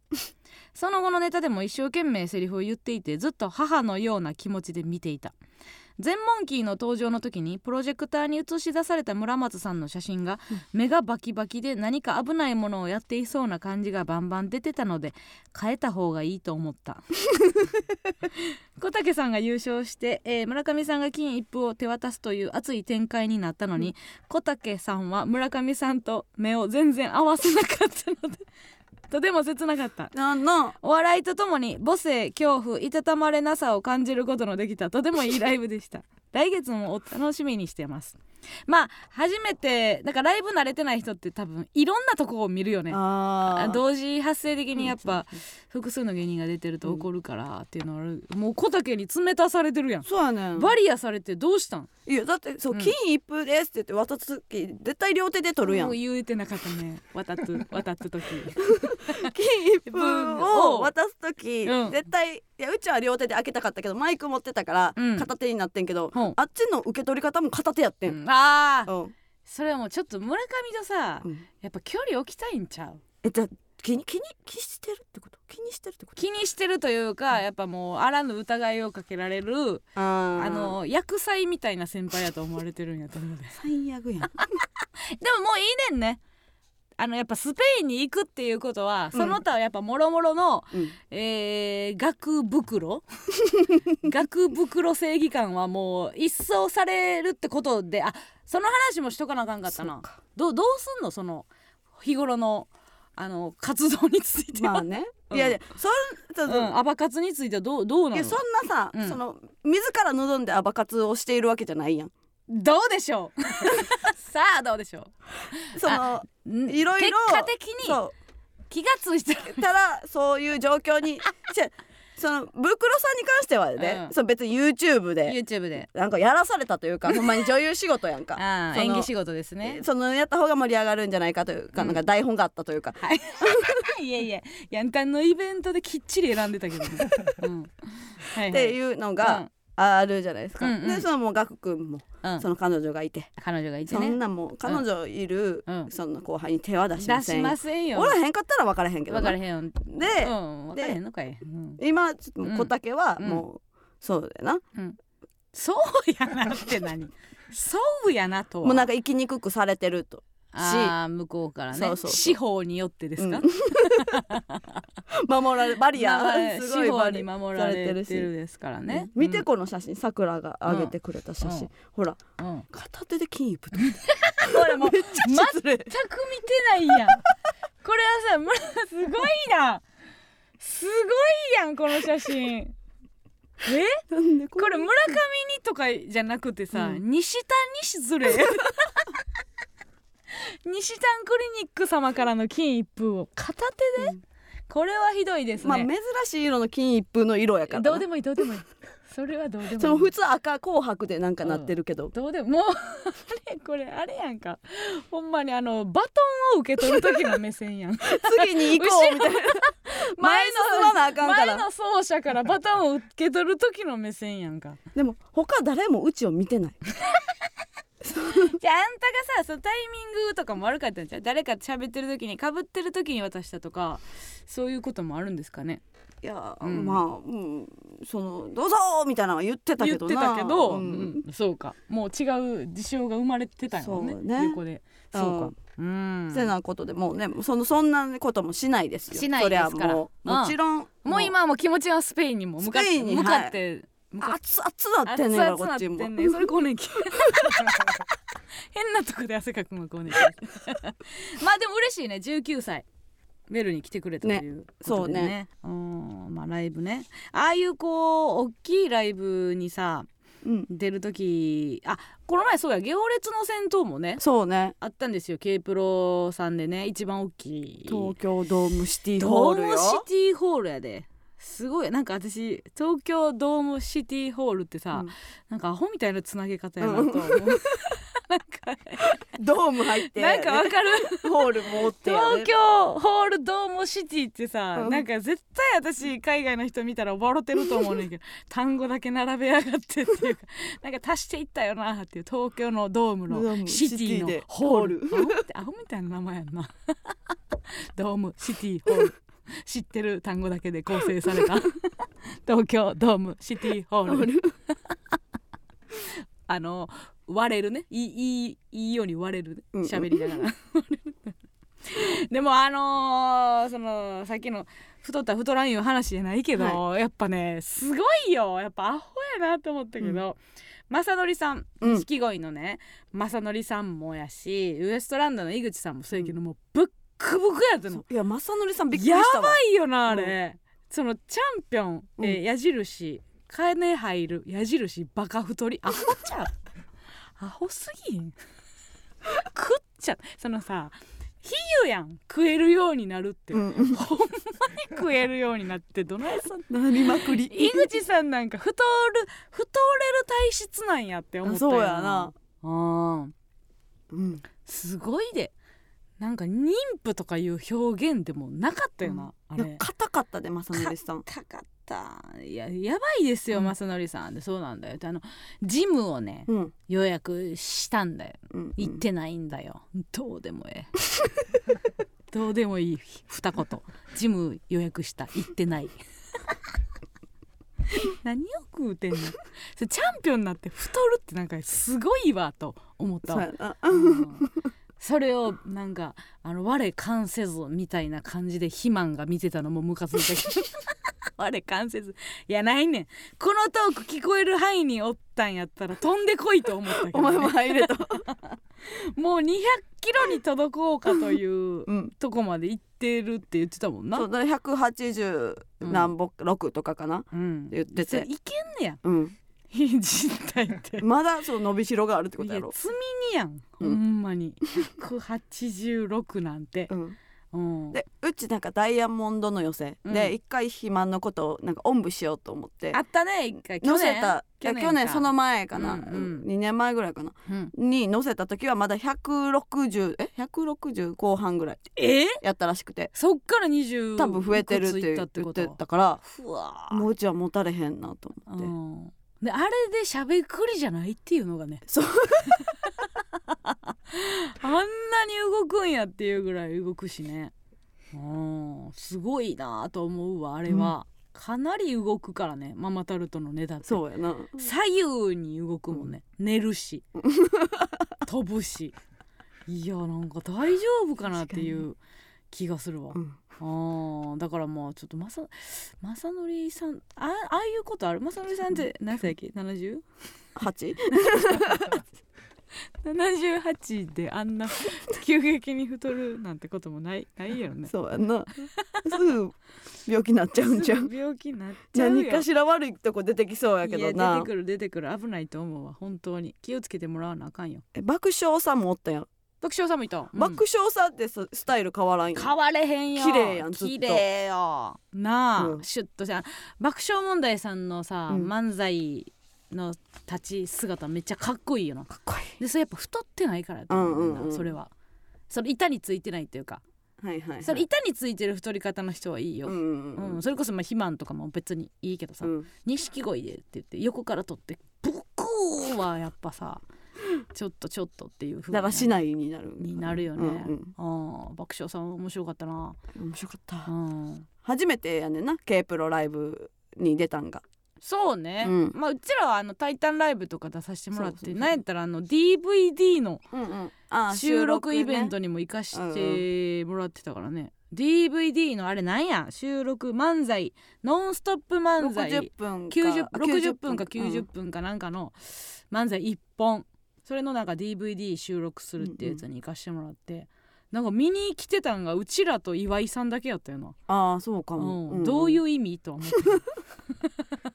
その後のネタでも一生懸命セリフを言っていてずっと母のような気持ちで見ていた。全モンキーの登場の時にプロジェクターに映し出された村松さんの写真が目がバキバキで何か危ないものをやっていそうな感じがバンバン出てたので変えた方がいいと思った。小竹さんが優勝して、えー村上さんが金一封を手渡すという熱い展開になったのに、小竹さんは村上さんと目を全然合わせなかったのでとても切なかった。なんの？お笑いとともに母性恐怖いたたまれなさを感じることのできた。とてもいいライブでした。来月もお楽しみにしてますまあ初めてなんかライブ慣れてない人って多分いろんなとこを見るよね。同時発生的にやっぱうん複数の芸人が出てると怒るからっていうのはある。もう小竹に冷たされてるやん。そうやねん。バリアされてどうしたん？いやだってそう、うん。金一封ですって言って渡す時絶対両手で取るやん。もう言うてなかったね。渡っ 渡った時。金一封を渡す時、うん。絶対いやうちは両手で開けたかったけどマイク持ってたからうん。片手になってんけど、あっちの受け取り方も片手やってん、うんああうん。それはもうちょっと村上とさうん。やっぱ距離置きたいんちゃう？えじゃあ気に気に気にしてるってこと？気にしてるってこと？気にしてるというかやっぱもうあらぬ疑いをかけられるあー。あの薬剤みたいな先輩やと思われてるんやと思うで。最悪やん。でももういいねんねあのやっぱスペインに行くっていうことはその他はやっぱもろもろの、うん。えー、学袋？学袋正義感はもう一掃されるってことであその話もしとかなあかんかったな。どうどうすんの？その日頃のあの活動については、まあね、うん。いやいやそんそうそううん、アバ活についてはどうどうないのやそんなさ、うん。その自ら望んでアバ活をしているわけじゃないやんどうでしょう？さあどうでしょそのういろいろ結果的にそ気がついただそういう状況に そのブクロさんに関してはね、うん。そう別に YouTube で YouTube で。なんかやらされたというか ほんまに女優仕事やんか。演技仕事ですね。そのやった方が盛り上がるんじゃないかというか、うんなんか台本があったというか。はい。いやいやヤンタンのイベントできっちり選んでたけどね、うん。はいはい、っていうのがあるじゃないですか、うんうん。でそのもうガク君もうん、うんその彼女がいて、彼女がいてそんねなもう彼女いる、うん。そんな後輩に手は出しま出しせんよ。ませんよ。おらへんかったら分からへんけどな分からへんよ。で、うん。分からへんのかい、うん、今ちょっと小竹はうん。もう、そうだよなそうやなって何？そうやなとは。もうなんか生きにくくされてるとあー向こうからね。司法によってですか、うん。守られバリアまあ すごい司法バリに守られてるですからね、見てこの写真さくらが上げてくれた写真、うん。ほらうん、うん、片手で金一封これ もうめっちゃ失礼。全く見てないやん。これはさ村すごいな。すごいやんこの写真。え？なんでここれ村上にとかじゃなくてさ、うん。西丹に失礼 西丹クリニック様からの金一封を片手で、うん。これはひどいですね、まあ珍しい色の金一封の色やからな。どうでもいいどうでもいい。それはどうでもいい。その普通赤紅白でなんかなってるけど、どうでももう あれこれあれやんか。ほんまにあのバトンを受け取る時の目線やん。次に行こうみたいな。前進まなあかんから。前の走者からバトンを受け取る時の目線やんか。でも他誰もうちを見てない じゃああんたがさそのタイミングとかも悪かったんじゃん誰かと喋ってる時にかぶってる時に渡したとかそういうこともあるんですかね？いや、うん。まあ、うん、そのどうぞみたいなのは言ってた言ってけどなたけど、ううん。んそうか。もう違う事象が生まれてたよねね。横で。そうか。うん。ってなことでもうねそのそんなこともしないですよ。しないですから。もちろん、もう。今はもう気持ちはスペインにも向かって向かって、熱々なってんねんからこっちも。んねん。それ更年期変なとこで汗かくの更年期まあでも嬉しいね。19歳。ベルに来てくれたということでね。そうね。うん。まあライブね。ああいうこう大きいライブにさうん。出る時あこの前そうや。行列の戦闘もねそうね。あったんですよ。K プロさんでね。一番大きい。東京ドームシティホールよ。ドームシティホールやですごい。なんか私東京ドームシティホールってさ、うん。なんかアホみたいなつなげ方やなと思う、なんかドーム入ってなんかわかる。ホールもおってや東ね京ホールドームシティってさ、うん。なんか絶対私海外の人見たら笑ってると思うねんけど 単語だけ並べやがってっていうか なんか足していったよなっていう東京のドームのムシティのホール。アホみたいな名前やんな。ドームシティホール 知ってる単語だけで構成された。東京ドームシティホール。あの割れるね。いいいいいいように割れるうんうん。喋りながら。でもあのーそのさっきの太った太らんいう話じゃないけど、やっぱねすごいよ。やっぱアホやなと思ったけど、正則さんうん。錦鯉のね正則さんもやしウエストランドの井口さんもそうやけど、もうブックブクやったの。いや正則さんびっくりやしたわ。ばいよなあれ、そのチャンピオン、えーうん矢印。金入る矢印バカ太り。アホちゃう。アホすぎん。食っちゃそのさ比喩やん。食えるようになるって、うんうん。ほんまに食えるよううになってどないそんなりまくり。井口さんなんか太る太れる体質なんやって思ったよそうやな。うん。うん。すごいでなんか妊婦とかいう表現でもなかったよな、あいやれ硬かったで正則さん。高かった。いややばいですよ、うん。正則さん。でそうなんだよ。あのジムをねうん。予約したんだよ。うん行ってないんだよ、どうでもええ。どうでもいい。二言。ジム予約した。行ってない。何を食うてんの？それチャンピオンになって太るってなんかすごいわと思った。わうんそれをなんかあの我関せずみたいな感じで肥満が見てたのもムカついたけど。我関せず。いやないねん。このトーク聞こえる範囲におったんやったら飛んでこいと思ったけど、お前もね、入れと。もう200キロに届こうかといううん。とこまで行っててるって言ってたもんな。そうだから180何ぼ6とかかな、うん。言ってて。いけんねや。うん、人体って。まだそう伸びしろがあるってこいとやろ？や積みにやん、ほんまに。186なんて。う、ん、うん、でうちなんかダイヤモンドの寄せ、うん。で一回肥満のことをなんかおんぶしようと思って。あったね一回。乗せた。いや去年去年かその前かな、うんうん。2年前ぐらいかな。うん。に乗せた時はまだ160え？160後半ぐらいえ？やったらしくて。そっから20多分増えてるって言ってたから。ふわーもううちは持たれへんなと思って、うんであれでしゃべくりじゃないっていうのがね。そう。あんなに動くんやっていうぐらい動くしね。うんすごいなと思うわあれは、かなり動くからねママタルトのネタって。そうやな。左右に動くもんね、寝るし 飛ぶし。いやなんか大丈夫かなっていう気がするわ、うん。あー。だからまあちょっとまさまさのりさんあああいうことある？まさのりさんって何歳やっけ？70? 8 78であんな急激に太るなんてこともない？ないやろね。そうやな。すぐ病気になっちゃうんじゃん病気になっちゃうよ。何かしら悪いとこ出てきそうやけどな。てくる出てくる。危ないと思うわ。本当に。気をつけてもらわなあかんよ。え爆笑さんもおったやん、爆笑さんもいた、うん。爆笑さんってススタイル変わらんやん変われへんよ。綺麗やんずっと。綺麗よ。なあ、うん。シュッとした。爆笑問題さんのさ、うん。漫才の立ち姿めっちゃかっこいいよな。かっこいでそれやっぱ太ってないからやと思うねんなうんうんうん。それは。それ板についてないっていうか、いはいはい、はい、それ板についてる太り方の人はいいよ、うんうんうん。うん。それこそまあ肥満とかも別にいいけどさ。うん。錦鯉でって言って横から取ってブクーはやっぱさ ちょっとちょっとっていうふうだらしないになる。になるよね、うんうん。ああ爆笑さん面白かったな、面白かった、うん、初めてやねんな K プロライブに出たんが。そうね、うん。まあうちらはあの「タイタンライブ」とか出させてもらってなんやったらあの DVD の収録イベントトにも行かしてもらってたからね、DVD のあれなんや？収録漫才ノンストップ漫才。60分か90 60分かうん90分かなんかの漫才1本それのなんか DVD 収録するっていうやつに行かしてもらって、なんか見に来てたんがうちらと岩井さんだけやったよな、ああそうかうも、んどういうう意味とは思って。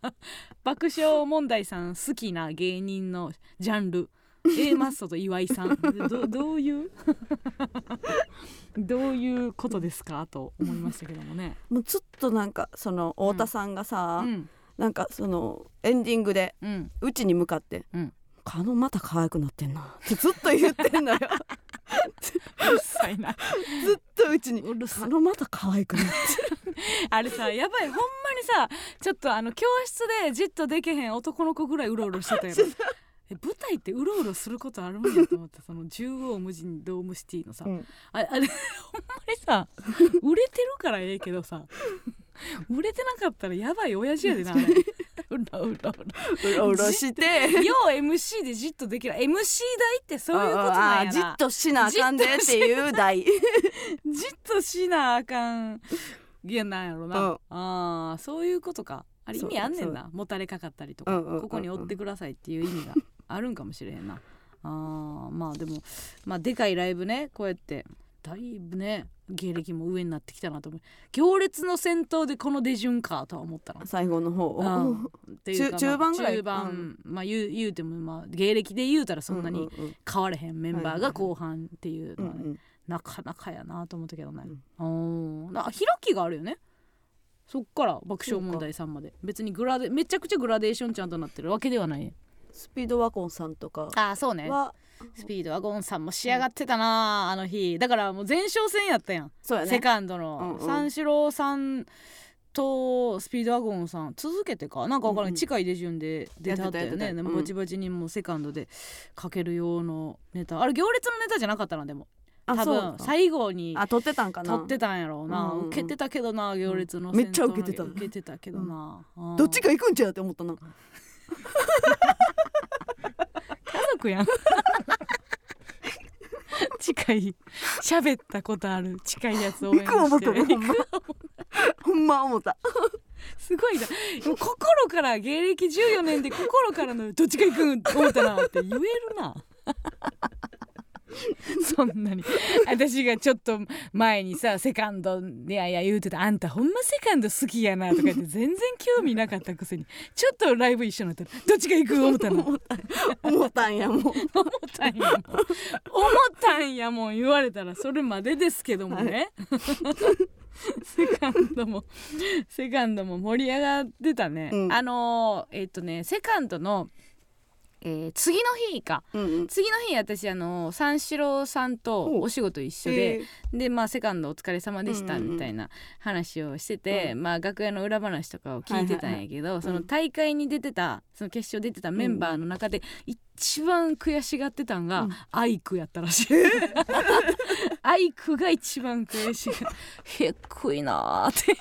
た爆笑問題さん好きな芸人のジャンル。A マッソと岩井さん。どどういう？どういうことですかと思いましたけどもね。んもうずっとなんかその太田さんがさ、うん。なんかそのエンディングでうん。うちに向かってうん「カノまた可愛くなってんな」ってずっと言ってんのよ。うるさいな。ずっとうちに「うるさい。カノまた可愛くなって。あれさやばいほんまにさちょっとあの教室でじっとできへん男の子ぐらいうろうろしてたよ え舞台ってうろうろすることあるんやと思ってその縦横無尽ドームシティのさ、うん。ああれほんまにさ売れてるからええけどさ 売れてなかったらやばい親父やでなあれ。うらうらうらうろうろして。よう MC でじっとできる。MC 代ってそういうことなんやな。じっとしなあかんでっていう題 じっとしなあかんいやなんやろな、うん。あーそういうことか。あれ意味あんねんな。もたれかかったりとか、うんうんここに追ってくださいっていう意味があるんかもしれへんな。あーまあでもまあでかいライブねこうやってだいぶね芸歴も上になってきたなと思う。行列の先頭でこの出順かとは思ったな最後の方うん。っていうか中中盤ぐらい。中盤、まあ言う言うてもまあ芸歴で言うたらそんなに変われへんメンバーが後半っていうのはね、うんうんなかなかやなと思ったけどね、うん、な開きがあるよね。そっから爆笑問題さんまで。別にグラデめちゃくちゃグラデーションちゃんとなってるわけではない。スピードワゴンさんとかああそうね。はスピードワゴンさんも仕上がってたなあの日。だからもう前哨戦やったやん、そうやね。セカンドうんのうん。三四郎さんとスピードワゴンさん続けてか。なんか分からん、うんうん。近い手順で出てはったよね。やってたやってたうん。バチバチにもうセカンドでかける用のネタ。あれ行列のネタじゃなかったなでも。多分最後にあ撮ってたんかな。撮ってたんやろうな、うんうんうん。受けてたけどな行列のめっちゃ受けてた。受けてたけどな、うん。どっちか行くんちゃうって思ったな。家族やん。近い。喋ったことある。近いやつ応援行く思ったしてほんま思った。すごいな。心から芸歴14年で心からのどっちか行くん思ったなって言えるな そんなに。私がちょっと前にさセカンドいやいや言うてた。あんたほんまセカンド好きやなとか言って 全然興味なかったくせにちょっとライブ一緒になったらどっちが行く思ったの？思っ思ったんやもう。たんやもん。思ったんやもん言われたらそれまでですけどもね、セカンドもセカンドも盛り上がってたね、うん。あのーえっ、とねセカンドの、えー次の日か。うんうん。次の日私あの三四郎さんとお仕事一緒で、でまあセカンドお疲れ様でしたうんうんみたいな話をしてて、まあ楽屋の裏話とかを聞いてたんやけど、いはいその大会に出てたその決勝出てたメンバーの中で一番悔しがってたんが、うん。アイクやったらしい。アイクが一番悔しい。低いなーって。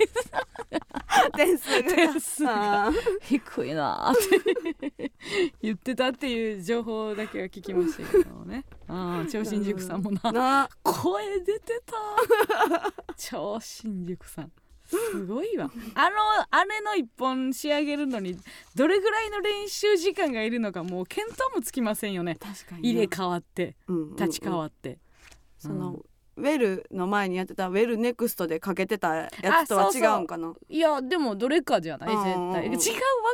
点数が。点数が。低いなーって言ってたっていう情報だけは聞きましたけどね。ああ超新塾さんもな。な。声出てた超新宿さん。すごいわ。あのあれの一本仕上げるのにどれぐらいの練習時間がいるのかもう見当もつきませんよね。確かに入れ替わってうん。立ち替わって、その、ウェルの前にやってたウェルネクストでかけてたやつとは違うんかな？いやでもどれかじゃない絶対うんうん。うん違うわ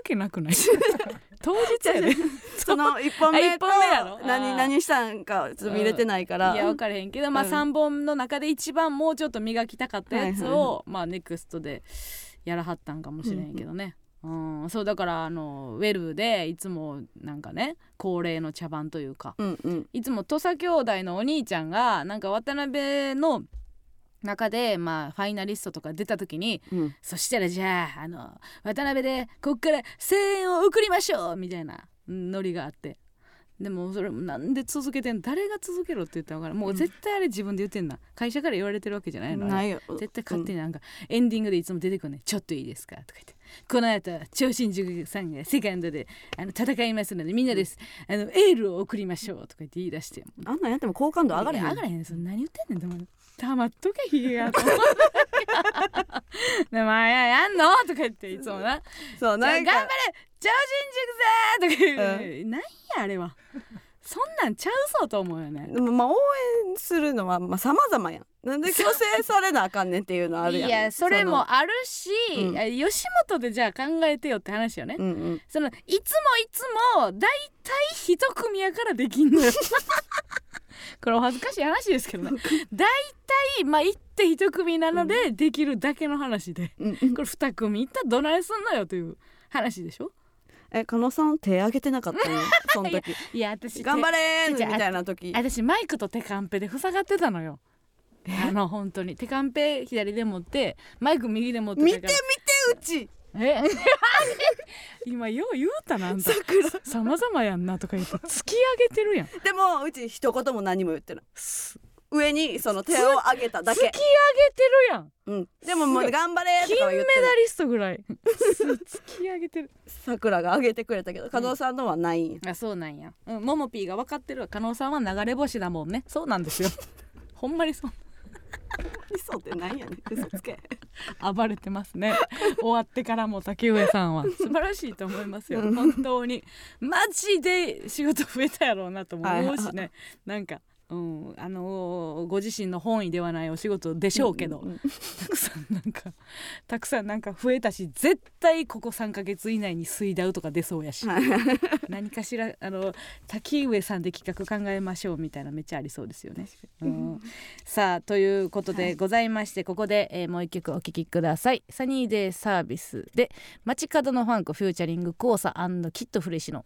けなくない？当日やで。その 一本あ一目と本目やろ。何何したんかちょっと見れてないから。いや分かれへんけど、まあ、うん。3本の中で一番もうちょっと磨きたかったやつを、はいはい。はまあネクストでやらはったんかもしれんけどね、うんそうだからあのウェルでいつもなんかね恒例の茶番というか。うんうん。いつも土佐兄弟のお兄ちゃんがなんか渡辺の中でまあファイナリストとか出た時にうん。そしたらじゃああの渡辺でこっから声援を送りましょうみたいなうんノリがあってでもそれなんで続けてんの？誰が続けろって言ったのかな？もう絶対あれ自分で言ってんな。会社から言われてるわけじゃないのないよ。絶対勝手になんかエンディングでいつも出てくるね「ちょっといいですか?」とか言って「この後超新塾さんがセカンドであの戦いますのでみんなです。あのエールを送りましょう」とか言って言い出してあんなんやっても好感度上がれへん。上がれへん。そ何言ってんねんでも 黙っとけ。ひげがとでまあややんの？とか言っていつもな。そうなんじゃあ頑張れ。か超新塾さんとか言う、なんやあれは。そんなんちゃうぞと思うよね。でもまあ応援するのはまあ様々やん。なんで強制されなあかんねんっていうのあるやん。いやそれもあるし、うん。え吉本でじゃあ考えてよって話よね、そのうん。うんそのいつもいつもだいたい一組やからできんのよ。これお恥ずかしい話ですけどね。だいたいまあ一手一組なのでできるだけの話で、うん。うん。これ二組いったらどないすんのよという話でしょえ加納さん手挙げてなかったん やその時。いや私頑張れーみたいな時。私マイクと手カンペで塞がってたのよ。あの本当に。手カンペ左で持ってマイク右で持って見て見てうち。え？今よう言うたなあんた。桜。さまざまやんなとか言って突き上げてるやん。でもうち一言も何も言ってない上にその手を上げただ突き上げてけるやん。うん。でももう頑張れーと金メかは言ってないダリストぐらい。突き上げてる。桜が上げてくれたけど加納さんのはないんや。あそうなんや、うん、ももぴーが分かってるわ。加納さんは流れ星だもんね。そうなんですよ。ほんまにそう。嘘ってなんやねん。嘘つけ。暴れてますね。終わってからも竹上さんは。素晴らしいと思いますよ。うん。本当に。マジで仕事増えたやろうなとも思うしはい。ねなんかうん、あのーご自身の本意ではないお仕事でしょうけど、んんたくさんなんかたくさんなんか増えたし絶対ここ3ヶ月以内に水ダウとか出そうやし。はい。何かしらあの滝上さんで企画考えましょうみたいなめっちゃありそうですよね。うん、さあということでございまして、ここで、えーもう一曲お聴きください。サニーデイサービスで街角のファンク featuring C.O.S.A. & KID FRESINO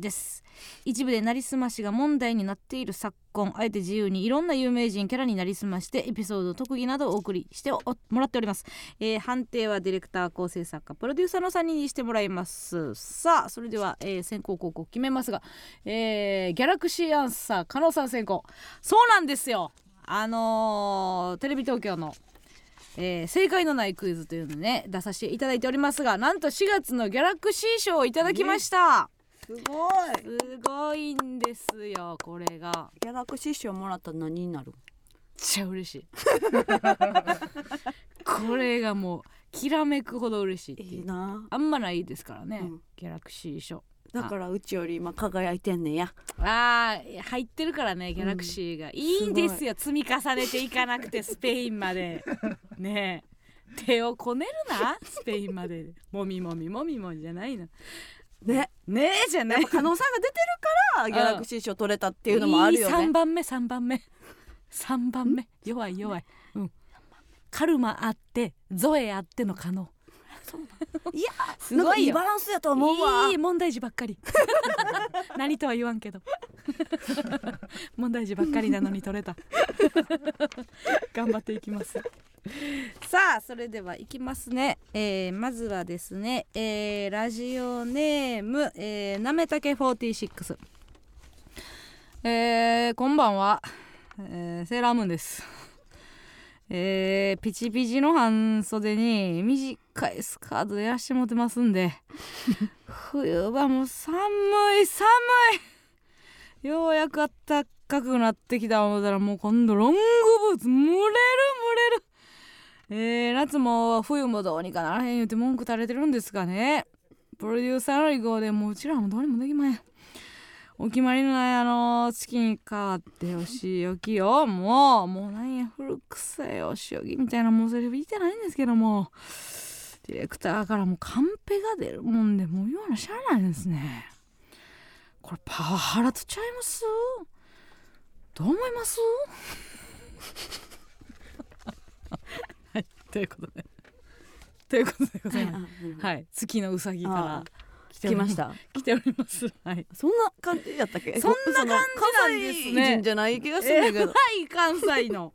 です。一部でなりすましが問題になっている昨今あえて自由にいろんな有名人キャラになりすましてエピソード特技などをお送りしてもらっております、えー判定はディレクター構成作家プロデューサーの3人にしてもらいます。さあそれでは、えー先行後攻決めますが、えーギャラクシーアンサー加納さん先行。そうなんですよ。あのーテレビ東京のえー正解のないクイズというのね出させていただいておりますがなんと4月のギャラクシー賞をいただきました、すごい。すごいんですよこれが。ギャラクシー賞もらったら何になる。めっちゃ嬉しい。これがもうきらめくほど嬉しいっていう。いいな。あんまないですからね、うん。ギャラクシー賞。だからうちより今輝いてんねんや。あー入ってるからねギャラクシーが、いいんですよ積み重ねていかなくてスペインまで。ねえ。手をこねるなスペインまで。もみもみもみもみじゃないのね。ね。えじゃない加納さんが出てるからギャラクシー賞取れたっていうのもあるよいい3ね番目3番目。3番目。弱い弱い、うん、カルマあってゾエあっての可能いやすごいいいバランスやと思うわ。いい問題児ばっかり。何とは言わんけど。問題児ばっかりなのに取れた。頑張っていきます。さあそれではいきますね、えーまずはですね、えーラジオネーム、えーなめたけ46えーこんばんは、えーセーラームーンですえーピチピチの半袖に短いスカートでやらしてもてますんで冬場も寒い寒い。ようやくあったかくなってきた思ったらもう今度ロングブーツ蒸れる蒸れる。えー夏も冬もどうにかならへん言うて文句垂れてるんですがね。プロデューサーの意向でもううちらもどうにもできまへん。お決まりのないあの月に変わってお仕置きよもうもうなんや古臭いお仕置きみたいなもうセリフ言ってないんですけども。ディレクターからもうカンペが出るもんでもう言わなしゃあないですね。これパワハラとちゃいます？どう思います？はいということで。ということでございます。はい月のうさぎから。あ来ました？来ております。はい。そんな感じやったっけ？そんな感じなんですね。関西人じゃない気がするんだけど。えらい関西の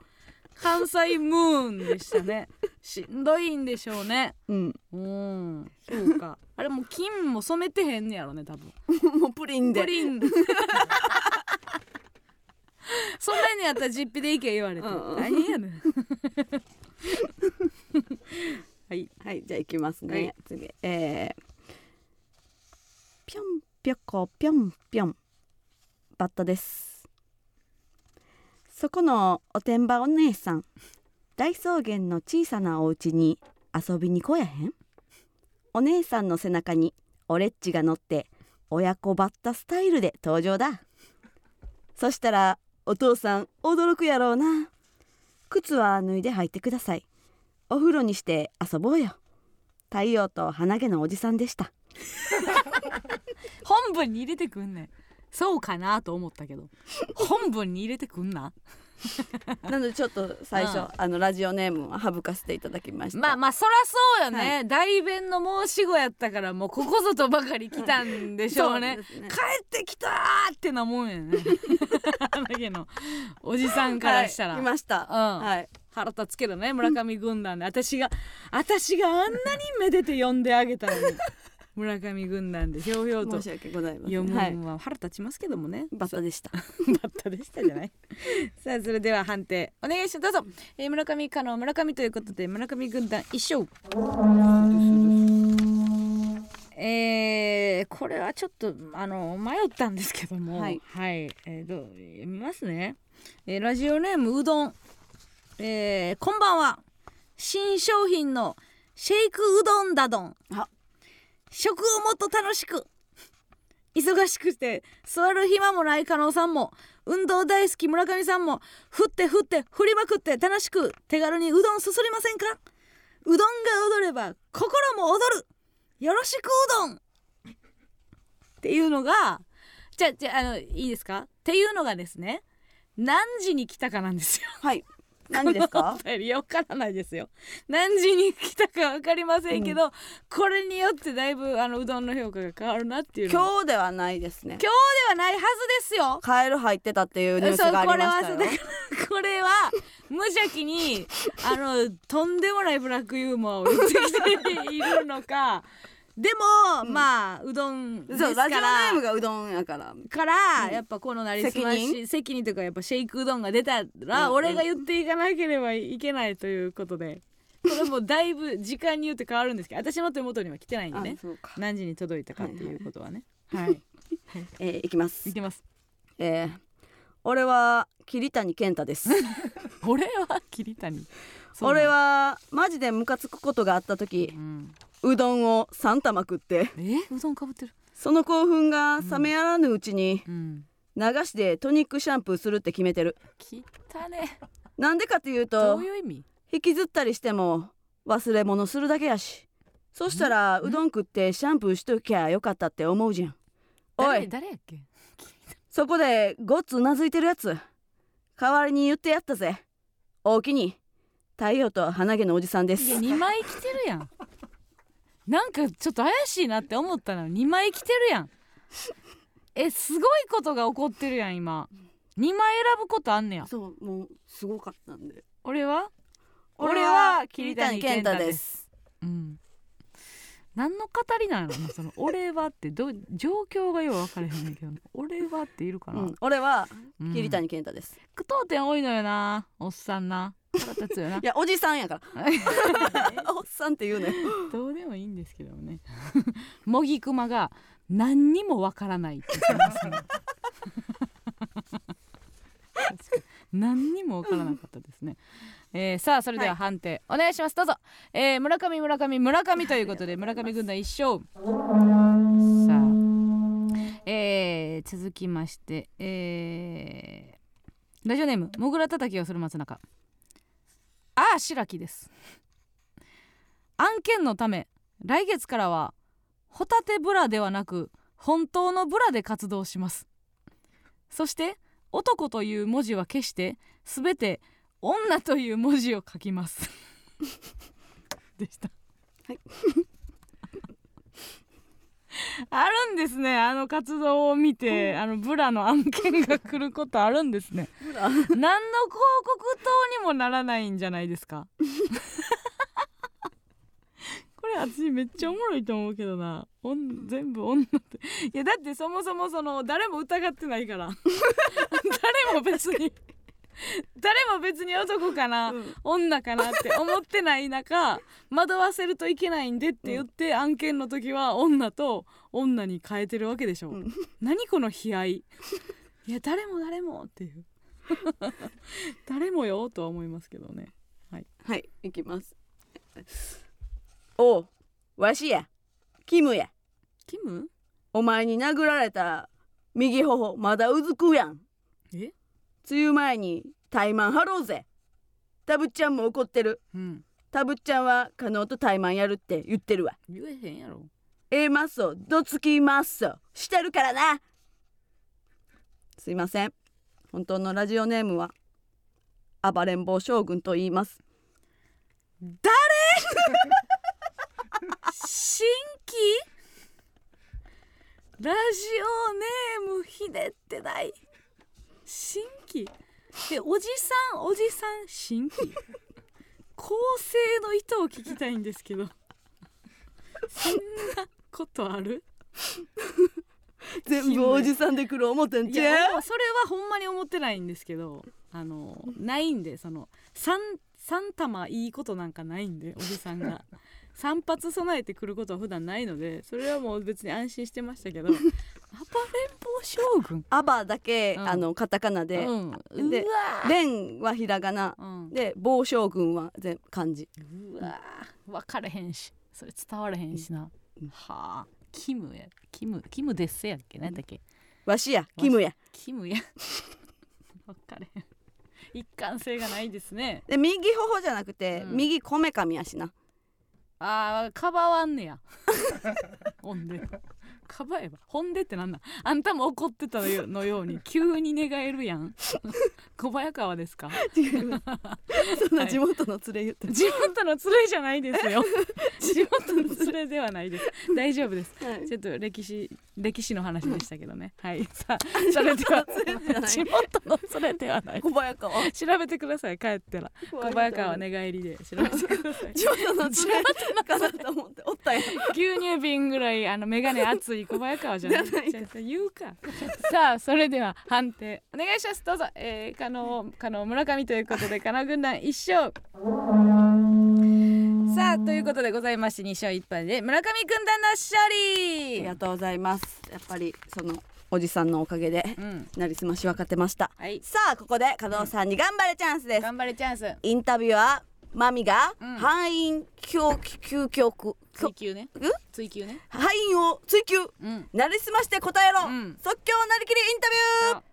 関西ムーンでしたね。しんどいんでしょうね。うん。うん。そうか。あれもう金も染めてへんねやろね多分。もうプリンで。プリン そんなにやったら実費でいけ言われて、うんうん。何やねん。はい。はいじゃあ行きますね、はい。次。えー、ぴょんぴょこぴょんぴょんバッタです。そこのおてんばお姉さん大草原の小さなお家に遊びに来やへん？お姉さんの背中にオレッチが乗って親子バッタスタイルで登場だ。そしたらお父さん驚くやろうな。靴は脱いで入ってください。お風呂にして遊ぼうよ。太陽と鼻毛のおじさんでした。本文に入れてくんねん。そうかなと思ったけど。本文に入れてくんな。なのでちょっと最初、うん。あのラジオネームは省かせていただきました。まあまあそらそうよね、代弁の申し子やったからもうここぞとばかり来たんでしょうね。そうね。帰ってきたーってなもんやね。だけのおじさんからしたら、はい、いました、うん。はい。腹立つけどね村上軍団で。私が私があんなにめでて呼んであげたのに村上軍団でひょうひょうと。申し訳ございませ読むのは腹立ちますけどもね、バッタでした。バッタでしたじゃない。さあそれでは判定お願いします。どうぞ、えー村上かの村上ということで村上軍団一勝。えー、これはちょっとあの迷ったんですけども。はい、えー、どう読みますね、えーラジオネームうどん、えー、こんばんは。新商品のシェイクうどんだどん。あ食をもっと楽しく。忙しくて座る暇もない加納さんも運動大好き村上さんも振って振って振りまくって楽しく手軽にうどんすすりませんか？うどんが踊れば心も踊る。よろしくうどん。っていうのがじゃじゃあのいいですか？っていうのがですね何時に来たかなんですよ。はい。何ですか？お便りわからないですよ。何時に来たかわかりませんけど、これによってだいぶあのうどんの評価が変わるなっていう今日ではないですね。今日ではないはずですよ。カエル入ってたっていうニュースがありましたよ。これは無邪気にあのとんでもないブラックユーモアを言ってきているのかでも、うん。まあうどんですかそうラジオネームらがうどんやから。から、うん。やっぱこのなりすまし責責任というかやっぱシェイクうどんが出たら、うん。俺が言っていかなければいけないということで。これもだいぶ時間によって変わるんですけど私の手元には来てないんでね。あそうか。何時に届いたかっていうことはね。はい。えーいきます。いきます。えー俺は桐谷健太です。俺は桐谷。そうなの。俺はマジでムカつくことがあった時。うんうどんを3玉食って。え？うどんかぶってる。その興奮が冷めやらぬうちにうん。流しでトニックシャンプーするって決めてる。きね。なんでかっていうどとういう意味？引きずったりしても忘れ物するだけやし。そしたらうどん食ってシャンプーしときゃよかったって思うじゃん。お誰い。誰やっけ？そこでごっつうなずいてるやつ。代わりに言ってやったぜ。おおきに。太陽と鼻毛のおじさんです。いや2枚着てるやんなんかちょっと怪しいなって思ったの。2枚着てるやん。えすごいことが起こってるやん今。2枚選ぶことあんねや。そうもうすごかったんで。俺は？俺俺はは桐桐谷谷健太です。うん何の語りなんやろなその「俺は」ってどう状況がよう分からへんねんけど「俺は」っているかな、うん、俺はうん。桐谷健太です、句読点多いのよなおっさんな。腹立つよな。いやおじさんやから。おっさんって言うねどうでもいいんですけどね。茂木熊が何にもわからないって言ってますね。確かに。何にもわからなかったですね、えーさあそれでは判定、お願いします。どうぞ、えー村上村上村上ということで村上軍団一勝。さあ、えー続きまして、えーラジオネームもぐらたたきをする松中。ああ白木です。案件のため来月からはホタテブラではなく本当のブラで活動します。そして男という文字は消してすべて女という文字を書きます。でした。はい。あるんですね。あの活動を見て、あのブラの案件が来ることあるんですね。何の広告塔にもならないんじゃないですか？これ私めっちゃおもろいと思うけどな。全部女って。いやだってそもそもその誰も疑ってないから。誰も別に 誰も別に男かな、うん。女かなって思ってない中惑わせるといけないんでって言って、案件の時は女と女に変えてるわけでしょ、うん。何この悲哀。いや誰も誰もっていう。誰もよとは思いますけどね。はい。いきます。おうわしや。キムや。キム？お前に殴られた右頬まだうずくやん。え梅雨前に怠慢張ろうぜ。タブっちゃんも怒ってる。うん。タブっちゃんは加納と怠慢やるって言ってるわ。言えへんやろ。A マッソどつきマッソしてるからな。すいません。本当のラジオネームは暴れん坊将軍と言います。新規？ラジオネームひねってない。新規？でおじさんおじさん新規構成の意図を聞きたいんですけど。そんなことある？全部おじさんで来る思ってんいちやゃうそれはほんまに思ってないんですけどあのないんでその三三玉いいことなんかないんでおじさんが。三発備えてくることは普段ないのでそれはもう別に安心してましたけど将軍。アバだけ、うん。あのカタカナで、うん、でうわ。レンはひらがな。うん、で坊将軍は全漢字。うわ。分かれへんし。それ伝われへんしな、うん。はあ。キムや。キムキムですやっけ？何だっけ？わしや。キムや。キムや。分かれへん。一貫性がないですね。で右頬じゃなくて、うん。右こめかみやしな。あーかばわんねや。ほんでかばえばほんでってなんなん？あんたも怒ってたのよのように 急に寝返るやん。小早川ですか？違います。そんな地元の連れ言って地元の連れじゃないですよ。地元の連れではないです。大丈夫です。はい。ちょっと歴史歴史の話でしたけどね。はい。さあそれでは地元の連れではない。小早川。調べてください帰ったら。小早川。寝返りで調べてください。地元の連れかなと思っておったん。や牛乳瓶ぐらいあの眼鏡熱い小早川じゃない。じゃないじゃあ言うか。さあそれでは判定。お願いします。どうぞ、えー、加納加納村上ということで加納軍団一勝。さあということでございまして2勝1敗で村上軍団の勝あ利りがとうございます。やっぱりそのおじさんのおかげでうん。なりすまし分かってました。はい。さあここで加納さんに頑張れチャンスです。頑張れチャンス。インタビュアーマミがうん。敗因究究極。追求ね。う？追求ね。敗因を追求。うん。なりすまして答えろ、うん。即興なりきりインタビュー。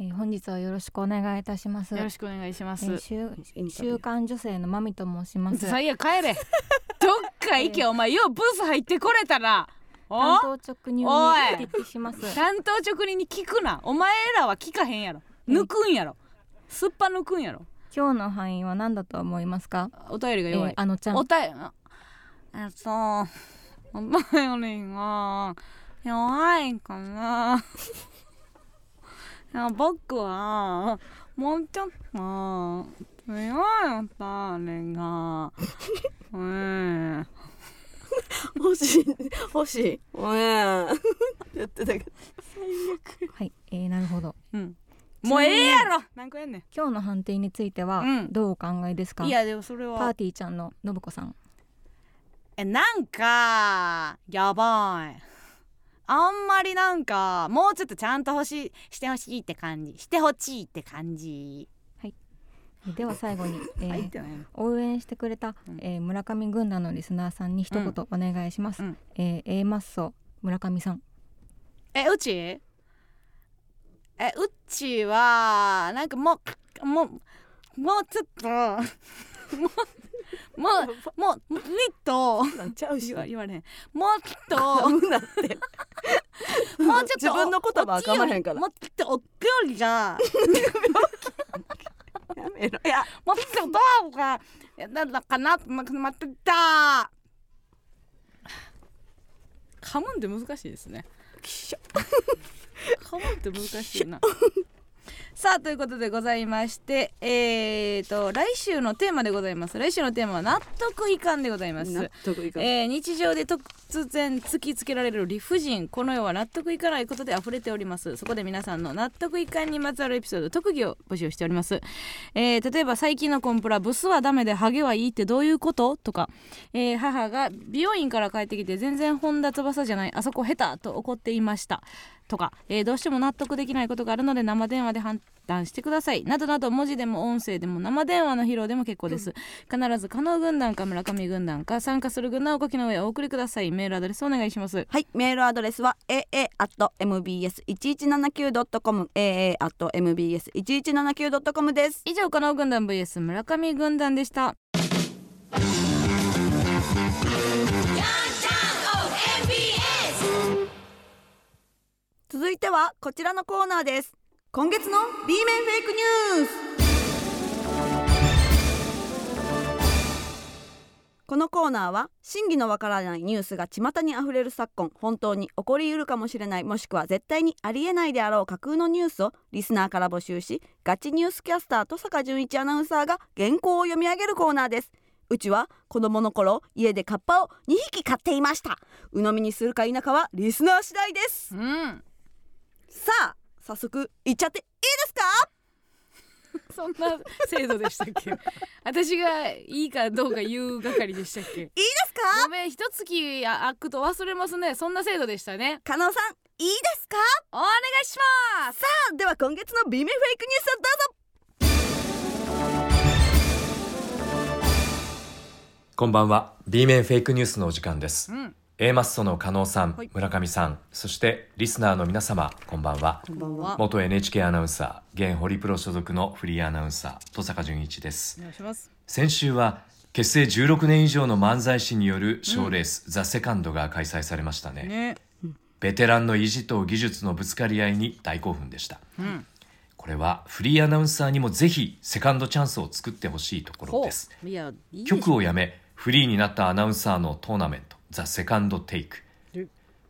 えー本日はよろしくお願いいたします。よろしくお願いします、えー週刊女性のまみと申します。最悪帰れ。どっか行け。お前ようブース入ってこれたら。お？担当直入にお聞きします。担当直入に聞くな。お前らは聞かへんやろ。抜くんやろ。すっぱ抜くんやろ今日の範囲は何だと思いますか？お便りが弱い、えーあのちゃん。お便りあえっとお便りが弱いかな。いや僕はもうちょっと強いお便りが。うん欲しい。欲しい。うんやってたけどはい、えー、なるほど。うんもうええやろ。何個やんね今日の判定についてはうん。どうお考えですか？んいやでもそれは。パーティーちゃんの信子さん。えなんかやばい。あんまりなんかもうちょっとちゃんと欲しいしてほしいって感じ。してほしいって感じ。えーでは最後に、えー入ってない。の応援してくれた、うん。えー村上軍団のリスナーさんに一言お願いします。うん。えー A マッソ村上さん。えうち？えうちはなんかもうもうもうちょっともうもうもうもっとなんちゃうし言わ言われへんもっとなってもうちょっと自分の言葉はかまへんからもっとおっきよりじゃやめろいやもっとどうがなんだかなと思ってた噛むんって難しいですねきしょ。噛むって難しいな。さあということでございましてえーと来週のテーマでございます。来週のテーマは納得いかんでございます。納得いかん。えー日常で突然突きつけられる理不尽この世は納得いかないことで溢れております。そこで皆さんの納得いかんにまつわるエピソード特技を募集しております、えー例えば最近のコンプラブスはダメでハゲはいいってどういうこと？とか、えー母が美容院から帰ってきて全然本田翼じゃない。あそこ下手と怒っていました。とか、えーどうしても納得できないことがあるので生電話で判断してください。などなど文字でも音声でも生電話の披露でも結構です、必ず加納軍団か村上軍団か参加する軍団をお書きの上お送りください。メールアドレスお願いします。はい、メールアドレスは aa.mbs1179.com aa.mbs1179.com です。以上加納軍団 vs 村上軍団でした。続いてはこちらのコーナーです。今月の B 面フェイクニュース。このコーナーは真偽のわからないニュースが巷にあふれる昨今本当に起こりうるかもしれないもしくは絶対にありえないであろう架空のニュースをリスナーから募集しガチニュースキャスターと坂淳一アナウンサーが原稿を読み上げるコーナーです。うちは子供の頃家でカッパを2匹飼っていました。鵜呑みにするか否かはリスナー次第です。うん。さあ早速いっちゃっていいですか？そんな制度でしたっけ？私がいいかどうか言う係でしたっけ？いいですか？ごめん一月空くと忘れますね。そんな制度でしたね。加納さんいいですか？お願いします。さあでは今月の B 面フェイクニュースをどうぞ。こんばんは。B 面フェイクニュースのお時間です。うん A マッソの加納さん、はい。村上さんそしてリスナーの皆様こんばんは。こんばんは。元 NHK アナウンサー現ホリプロ所属のフリーアナウンサー戸坂淳一です。お願いします。先週は結成16年以上の漫才師による賞レース、ザ・セカンドが開催されましたね。ね。ベテランの意地と技術のぶつかり合いに大興奮でした、ん。これはフリーアナウンサーにもぜひセカンドチャンスを作ってほしいところです。いやいいでしょ局を辞めフリーになったアナウンサーのトーナメントザ・セカンド・テイク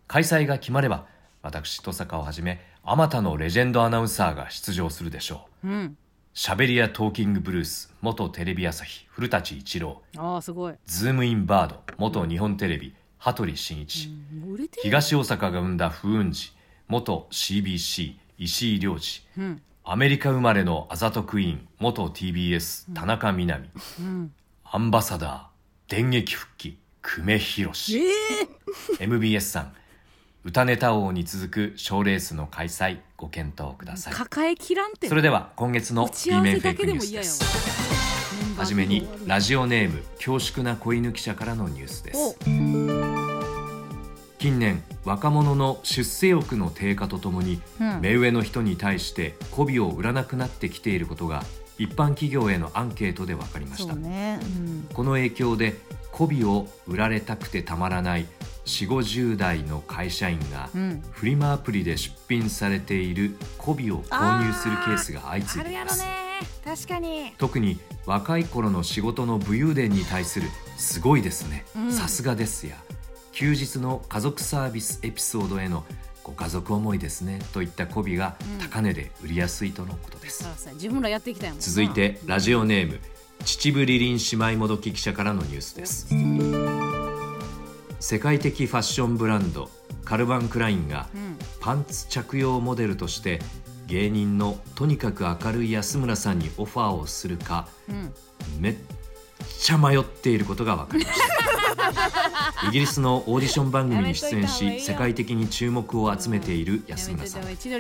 開催が決まれば私登坂をはじめあまたのレジェンドアナウンサーが出場するでしょう。うん。しゃべりやトーキングブルース元テレビ朝日古舘一郎。ああすごい。ズームインバード元日本テレビ羽鳥慎一、もう売れてる。東大阪が生んだ風雲児元 CBC 石井亮次うん。アメリカ生まれのあざとクイーン元 TBS 田中みな実、ん。アンバサダー電撃復帰久米宏、MBS さん歌ネタ王に続く賞レースの開催ご検討ください。抱えきらんってそれでは今月の B 面フェイクニュースです。はじめにラジオネーム恐縮な子犬記者からのニュースです。近年若者の出世欲の低下とともに、うん。目上の人に対して媚びを売らなくなってきていることが一般企業へのアンケートで分かりました。ね、うん、この影響で媚びを売られたくてたまらない4 5 0代の会社員が、うん。フリマアプリで出品されている媚びを購入するケースが相次いでいます。確かに。特に若い頃の仕事の武勇伝に対する「すごいですね。うん。さすがです」や。休日の家族サービスエピソードへの「ご家族思いですね」といった媚びが高値で売りやすいとのことです、さあさあ自分らやってきた続いてラジオネーム秩父リリン姉妹もどき記者からのニュースです。世界的ファッションブランドカルバン・クラインがうん。パンツ着用モデルとして芸人のとにかく明るい安村さんにオファーをするかうん。めっちゃ迷っていることが分かりました。イギリスのオーディション番組に出演し世界的に注目を集めているや安村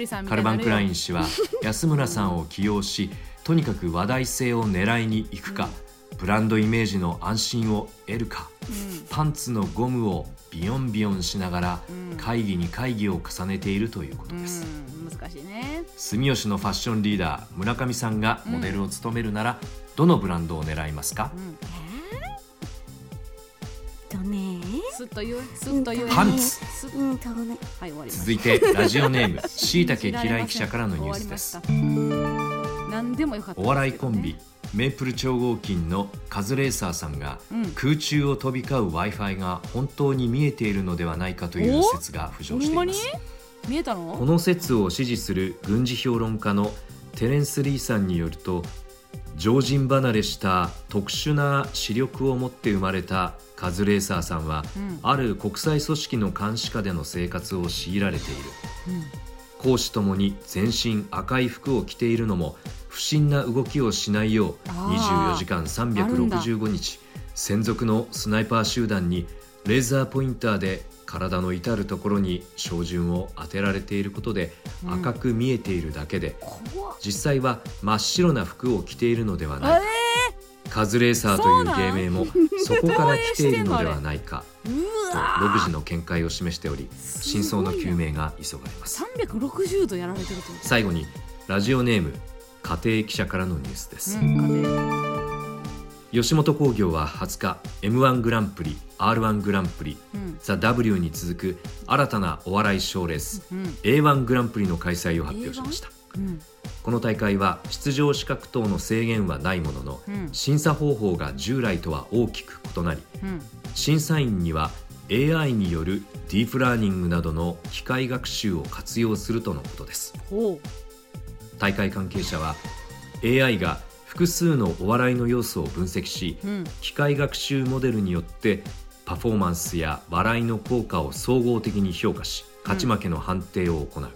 さん。カルバン・クライン氏は 安村さんを起用しとにかく話題性を狙いに行くか、ブランドイメージの安心を得るか、パンツのゴムをビヨンビヨンしながらうん。会議に会議を重ねているということです、うん難しいね。住吉のファッションリーダー村上さんがモデルを務めるなら、どのブランドを狙いますか、うん。とね。すっと言うすっと言う。パンツ。うん。とねはい続いてラジオネームしいたけ嫌い記者からのニュースです。終わりました。何でもよかったお笑いコンビメープル超合金のカズレーサーさんが、うん。空中を飛び交う w i f i が本当に見えているのではないかという説が浮上しています。見えたこのの説を支持する軍事評論家のテレンス・リーさんによると常人離れした特殊な視力を持って生まれたカズレーサーさんは、うん。ある国際組織の監視下での生活を強いられている。講師ともに全身赤い服を着ているのも不審な動きをしないようあー。24時間あるんだ。365日専属のスナイパー集団にレーザーポインターで体の至る所に照準を当てられていることでうん。赤く見えているだけで、実際は真っ白な服を着ているのではないか、カズレーサーという芸名もそこから来ているのではないか。と独自の見解を示しており真相の究明が急がれます。360度やられてる最後にラジオネーム家庭記者からのニュースです、吉本興業は20日 m 1グランプリ r 1グランプリうん。ザ・ W に続く新たなお笑い賞レースうん。A1 グランプリの開催を発表しました。うん。この大会は出場資格等の制限はないもののうん。審査方法が従来とは大きく異なりうん。審査員には AI によるディープラーニングなどの機械学習を活用するとのことです。ほ大会関係者は AI が複数のお笑いの要素を分析しううん。機械学習モデルによってパフォーマンスや笑いの効果を総合的に評価し勝ち負けの判定を行う、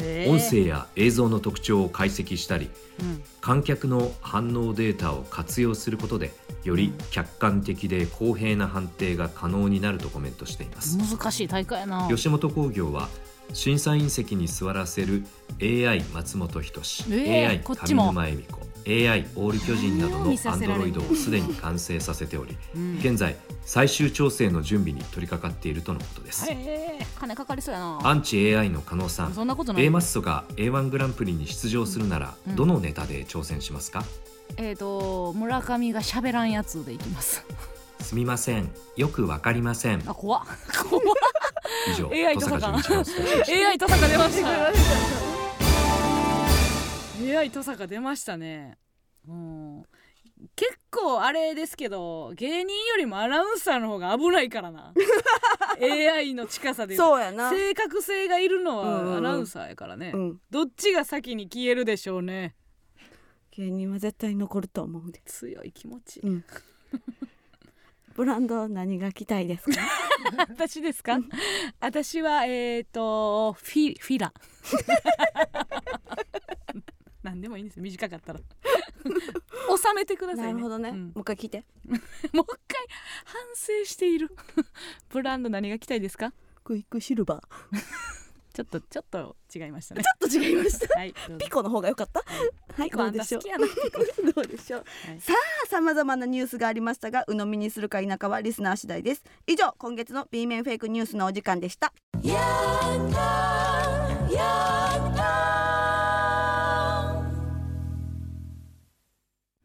えー音声や映像の特徴を解析したりうん。観客の反応データを活用することでより客観的で公平な判定が可能になるとコメントしています。難しい大会やな。吉本興業は審査員席に座らせる AI 松本人志、えー AI 上沼恵美子 AI オール巨人などの見させられる。Android をすでに完成させておりうん。現在最終調整の準備に取り掛かっているとのことです。金かかりそうやな。アンチ AI の加納さんそんなことない。A マッソが A1 グランプリに出場するならうん。どのネタで挑戦しますか？えっ、と村上が喋らんやつでいきます。すみません。よくわかりません。あ怖っ。怖っ。以上 AI 登坂 AI 登坂出ました AI 登坂出ましたねうん結構あれですけど芸人よりもアナウンサーの方が危ない。からな AI の近さでそうやな正確性がい。るのはアナウンサーやからね、うんどっちが先に消えるでしょうね芸人は絶対残ると思うで強い。気持ちうんブランド何が着たい。ですか私ですか私はえっ、とフィフィラ何でもいいんですよ。短かったら。収めてくださいね。なるほどね、うん。もう一回聞いて。もう一回反省している。ブランド何が着たいですか？クイックシルバー。ちょっとちょっと違いましたね。ちょっと違いました。はいピコの方が良かった？はい。どうんでしょう？どうでしょう？はい。さあさまざまなニュースがありましたが鵜呑みにするか否かはリスナー次第です。以上今月の B 面フェイクニュースのお時間でした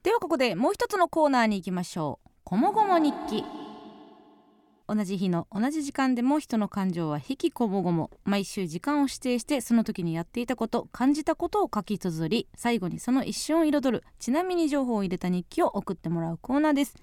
ではここでもう一つのコーナーに行きましょう。こもごも日記。同じ日の同じ時間でも人の感情は引きこもごも毎週時間を指定してその時にやっていたこと感じたことを書き綴り最後にその一瞬を彩るちなみに情報を入れた日記を送ってもらうコーナーです。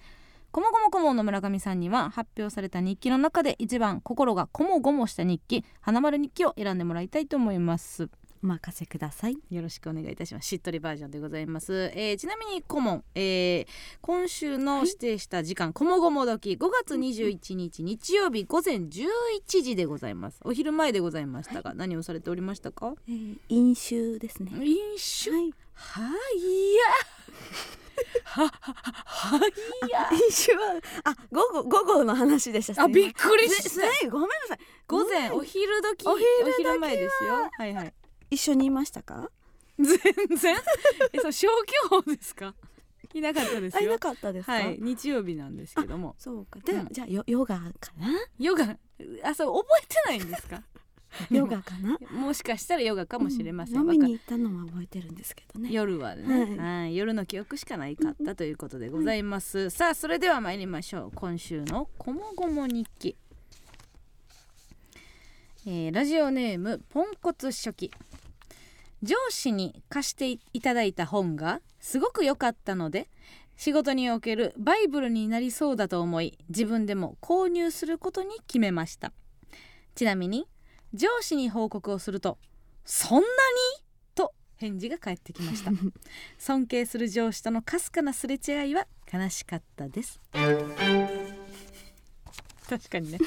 こもごもこもの村上さんには発表された日記の中で一番心がこもごもした日記花丸日記を選んでもらいたいと思います。お任せください。よろしくお願いいたします。しっとりバージョンでございます、えーちなみに顧問、えー今週の指定した時間こもごも時5月21日日曜日午前11時でございます。お昼前でございましたが何をされておりましたか？えー飲酒ですね。飲酒？はい。はいやはははいや飲酒はあ午後午後の話でしたあびっくりししたごめんなさい午前うんお昼時お昼前ですよはいはい一緒にいましたか？全然。えそう消去法ですか？いなかったですいなかったですか、はい日曜日なんですけども。そうか。で、うん。じゃあヨヨガかな？ヨガ。あそう覚えてないんですか？ヨガかな？もしかしたらヨガかもしれません、うん。飲みに行ったのは覚えてるんですけどね。夜はね、はい。はい。夜の記憶しかないかったということでございます、さあそれでは参りましょう。今週のこもごも日記、えーラジオネームポンコツ初期。上司に貸していただいた本がすごく良かったので仕事におけるバイブルになりそうだと思い自分でも購入することに決めました。ちなみに上司に報告をすると「そんなに?」と返事が返ってきました。尊敬する上司とのかすかなすれ違いは悲しかったです確かにね。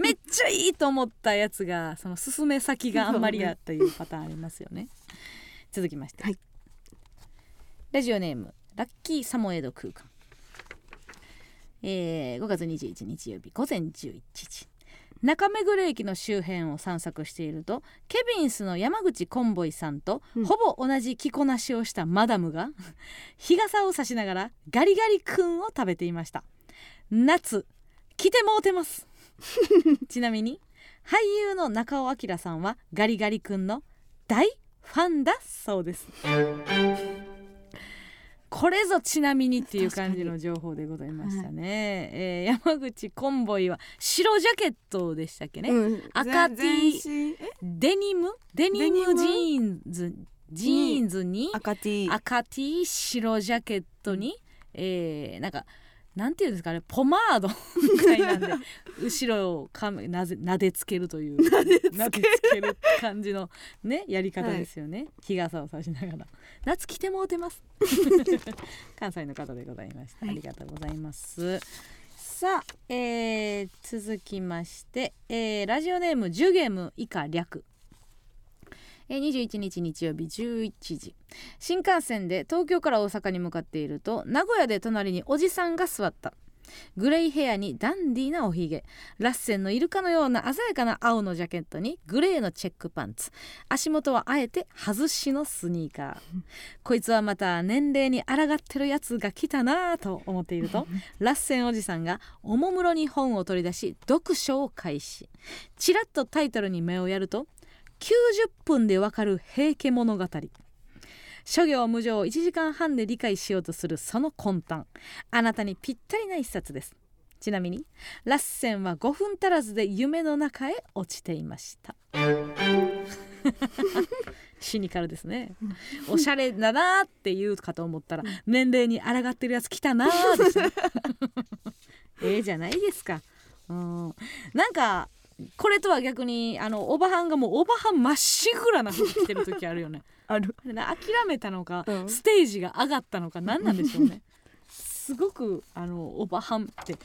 めっちゃいいと思ったやつがその進め先があんまりやというパターンありますよね。続きまして、はい。ラジオネームラッキーサモエド空間。えー5月21日曜日午前11時。中目黒駅の周辺を散策しているとケビンスの山口コンボイさんと、うん。ほぼ同じ着こなしをしたマダムが 日傘を差しながらガリガリ君を食べていました。夏来てもうてます。ちなみに俳優の中尾彬さんはガリガリ君の大ファンだそうです。これぞちなみにっていう感じの情報でございましたね、えー山口コンボイは白ジャケットでしたっけね、うん。赤 T デニム？デニムジーンズ？ジーンズに？赤 T 赤 T 白ジャケットに、えーなんかなんていうんですかねポマード みたいなんで後ろをかめなぜ撫でつけるという撫でつける。感じのねやり方ですよね、日傘を差しながら。夏来てもうてます。関西の方でございました、はい。ありがとうございます。さあ、えー続きまして、えーラジオネームジュゲム以下略えー21日日曜日11時。新幹線で東京から大阪に向かっていると名古屋で隣におじさんが座った。グレイヘアにダンディーなおひげ。ラッセンのイルカのような鮮やかな青のジャケットにグレーのチェックパンツ。足元はあえて外しのスニーカー。こいつはまた年齢に抗ってるやつが来たなぁと思っていると ラッセンおじさんがおもむろに本を取り出し読書を開始。ちらっとタイトルに目をやると90分でわかる平家物語。諸行無常を1時間半で理解しようとするその魂胆。あなたにぴったりな一冊です。ちなみにラッセンは5分足らずで夢の中へ落ちていました。シニカルですね。おしゃれだなーって言うかと思ったら年齢に抗ってるやつ来たなーですね。ええじゃないですか。うん。なんかこれとは逆にあのおばはんがもうおばはんまっしぐらな服着てる時あるよね。ある。諦めたのか、うん。ステージが上がったのか何なんでしょうね。すごくあのおばはんって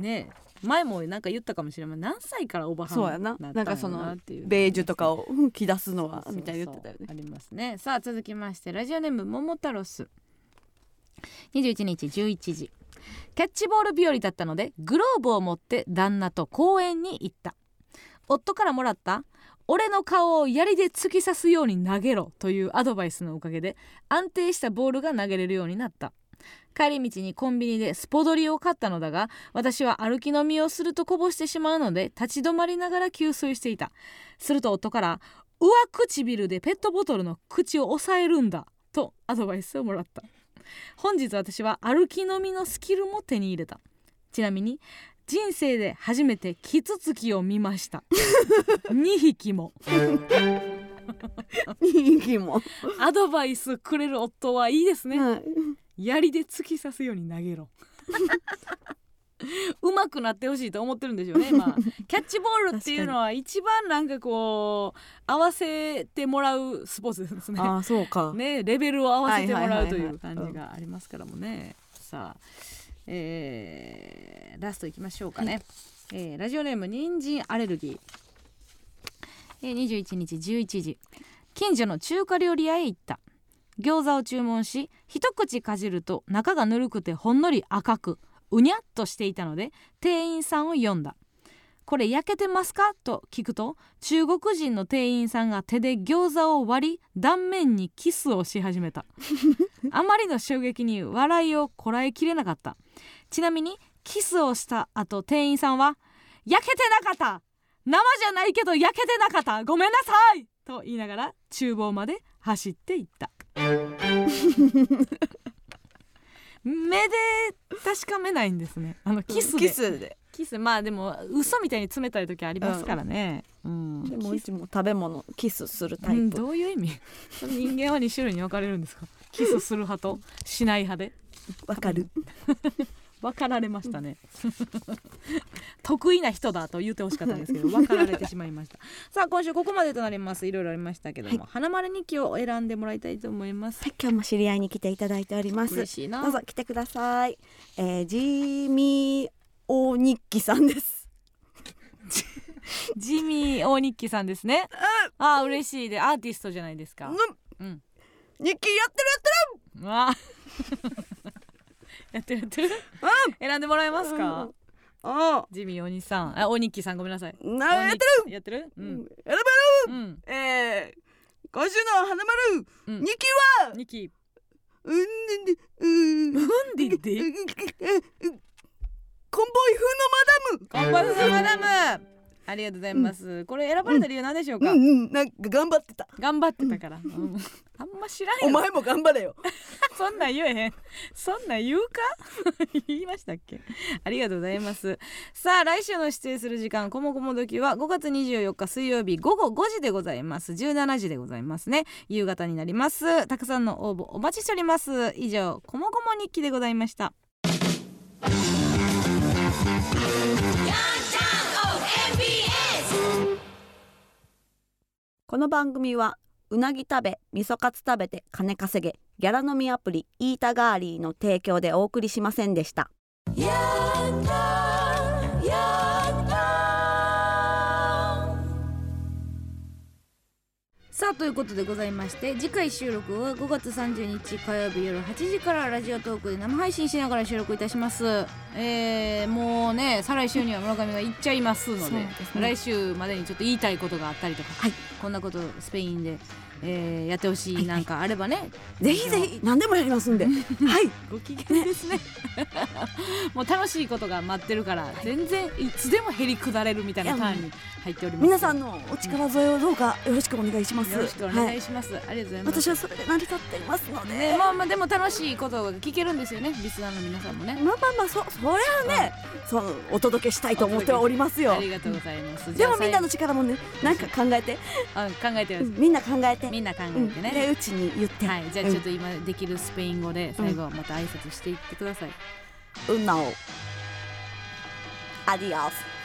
ね前もなんか言ったかもしれない何歳からおばはんそうやな。なんかそのベージュとかをうん着出すのはみたいに言ってたよね。ありますね。さあ続きましてラジオネーム桃太郎ス21日11時。キャッチボール日和だったのでグローブを持って旦那と公園に行った夫からもらった俺の顔を槍で突き刺すように投げろというアドバイスのおかげで安定したボールが投げれるようになった。帰り道にコンビニでスポドリを買ったのだが私は歩き飲みをするとこぼしてしまうので立ち止まりながら給水していた。すると夫から上唇でペットボトルの口を押さえるんだとアドバイスをもらった。本日私は歩き飲みのスキルも手に入れた。ちなみに人生で初めてキツツキを見ました。2匹も。人気も、アドバイスくれる夫はいいですね。はい。槍で突き刺すように投げろ。うまくなってほしいと思ってるんでしょうね、まあ、キャッチボールっていうのは一番なんかこう合わせてもらうスポーツですね。ああそうか、ねレベルを合わせてもらうというはいはいはいはい感じがありますからもね。さあ、えーラストいきましょうかね、えーラジオネーム人参アレルギー、えー21日11時。近所の中華料理屋へ行った。餃子を注文し一口かじると中がぬるくてほんのり赤くうにゃっとしていたので店員さんを呼んだこれ焼けてますか？と聞くと中国人の店員さんが手で餃子を割り断面にキスをし始めた。あまりの衝撃に笑いをこらえきれなかった。ちなみにキスをした後店員さんは「焼けてなかった。生じゃないけど焼けてなかった。ごめんなさい!」と言いながら厨房まで走っていった 目で確かめないんですね。あのキスで。キスで。キス。まあでも嘘みたいに冷たい時ありますからね、うん。でもうちも食べ物キスするタうんイプどういう意味？人間は2種類に分かれるんですか？キスする派としない派で？わかる分かられましたね。得意な人だと言ってほしかったんですけど 分かられてしまいました。さあ今週ここまでとなります。いろいろありましたけども、花丸日記を選んでもらいたいと思います。はい今日も知り合いに来ていただいております。嬉しいな。どうぞ来てください、えー、ジーミーお日記さんです。ジミー大日記さんですね。ああ嬉しいでアーティストじゃないですか。うん。日記やってる。わあやってるやってる。選んでもらえますか、あジミーお兄さん。あお日記さんごめんなさい。あなやってる。やってる？うん。やる。うん。えー、今週の花丸。うん。日記は？日記うんでで。うん。でで？うん。コンボイ風のマダムコンパスマダムありがとうございます、これ選ばれた理由なんでしょうか、うん。うん。なんか頑張ってた。頑張ってたから、うん。あんま知らんよ。お前も頑張れよ。そんなん言えへん。そんなん言うか？言いましたっけ？ありがとうございます。さあ来週の出演する時間こもこも時は5月24日水曜日午後5時でございます。17時でございますね。夕方になります。たくさんの応募お待ちしております。以上こもこも日記でございましたこの番組はうなぎ食べ味噌カツ食べて金稼げギャラ飲みアプリイータガーリーの提供でお送りしませんでした。さあということでございまして次回収録は5月30日火曜日夜8時からラジオトークで生配信しながら収録いたします。えー、もうね再来週には村上が行っちゃいますのでね。来週までにちょっと言いたいことがあったりとか、はい。こんなことスペインで、えーやってほしいなんかあればね、ぜひぜひ何でもやりますんで。はい。ご機嫌ですね。もう楽しいことが待ってるから全然いつでもへりくだれるみたいなターンに入っております。皆さんのお力添えをどうかよろしくお願いします。ますよろしくお願いします、ありがとうございます。私はそれで成り立っていますので、ねまあまあでも楽しいことが聞けるんですよね。リスナーの皆さんもね。まあまあまあそそれはね、そうお届けしたいと思っておりますよ。ありがとうございます。でもみんなのじ力もねなんか考えて、ゃあ最後あ考えてるうんみんな考えてみんな考うんえてね、でうちに言って、はい。じゃあちょっと今できるスペイン語で最後はまた挨拶していってください、うん、うん、なお。アディオス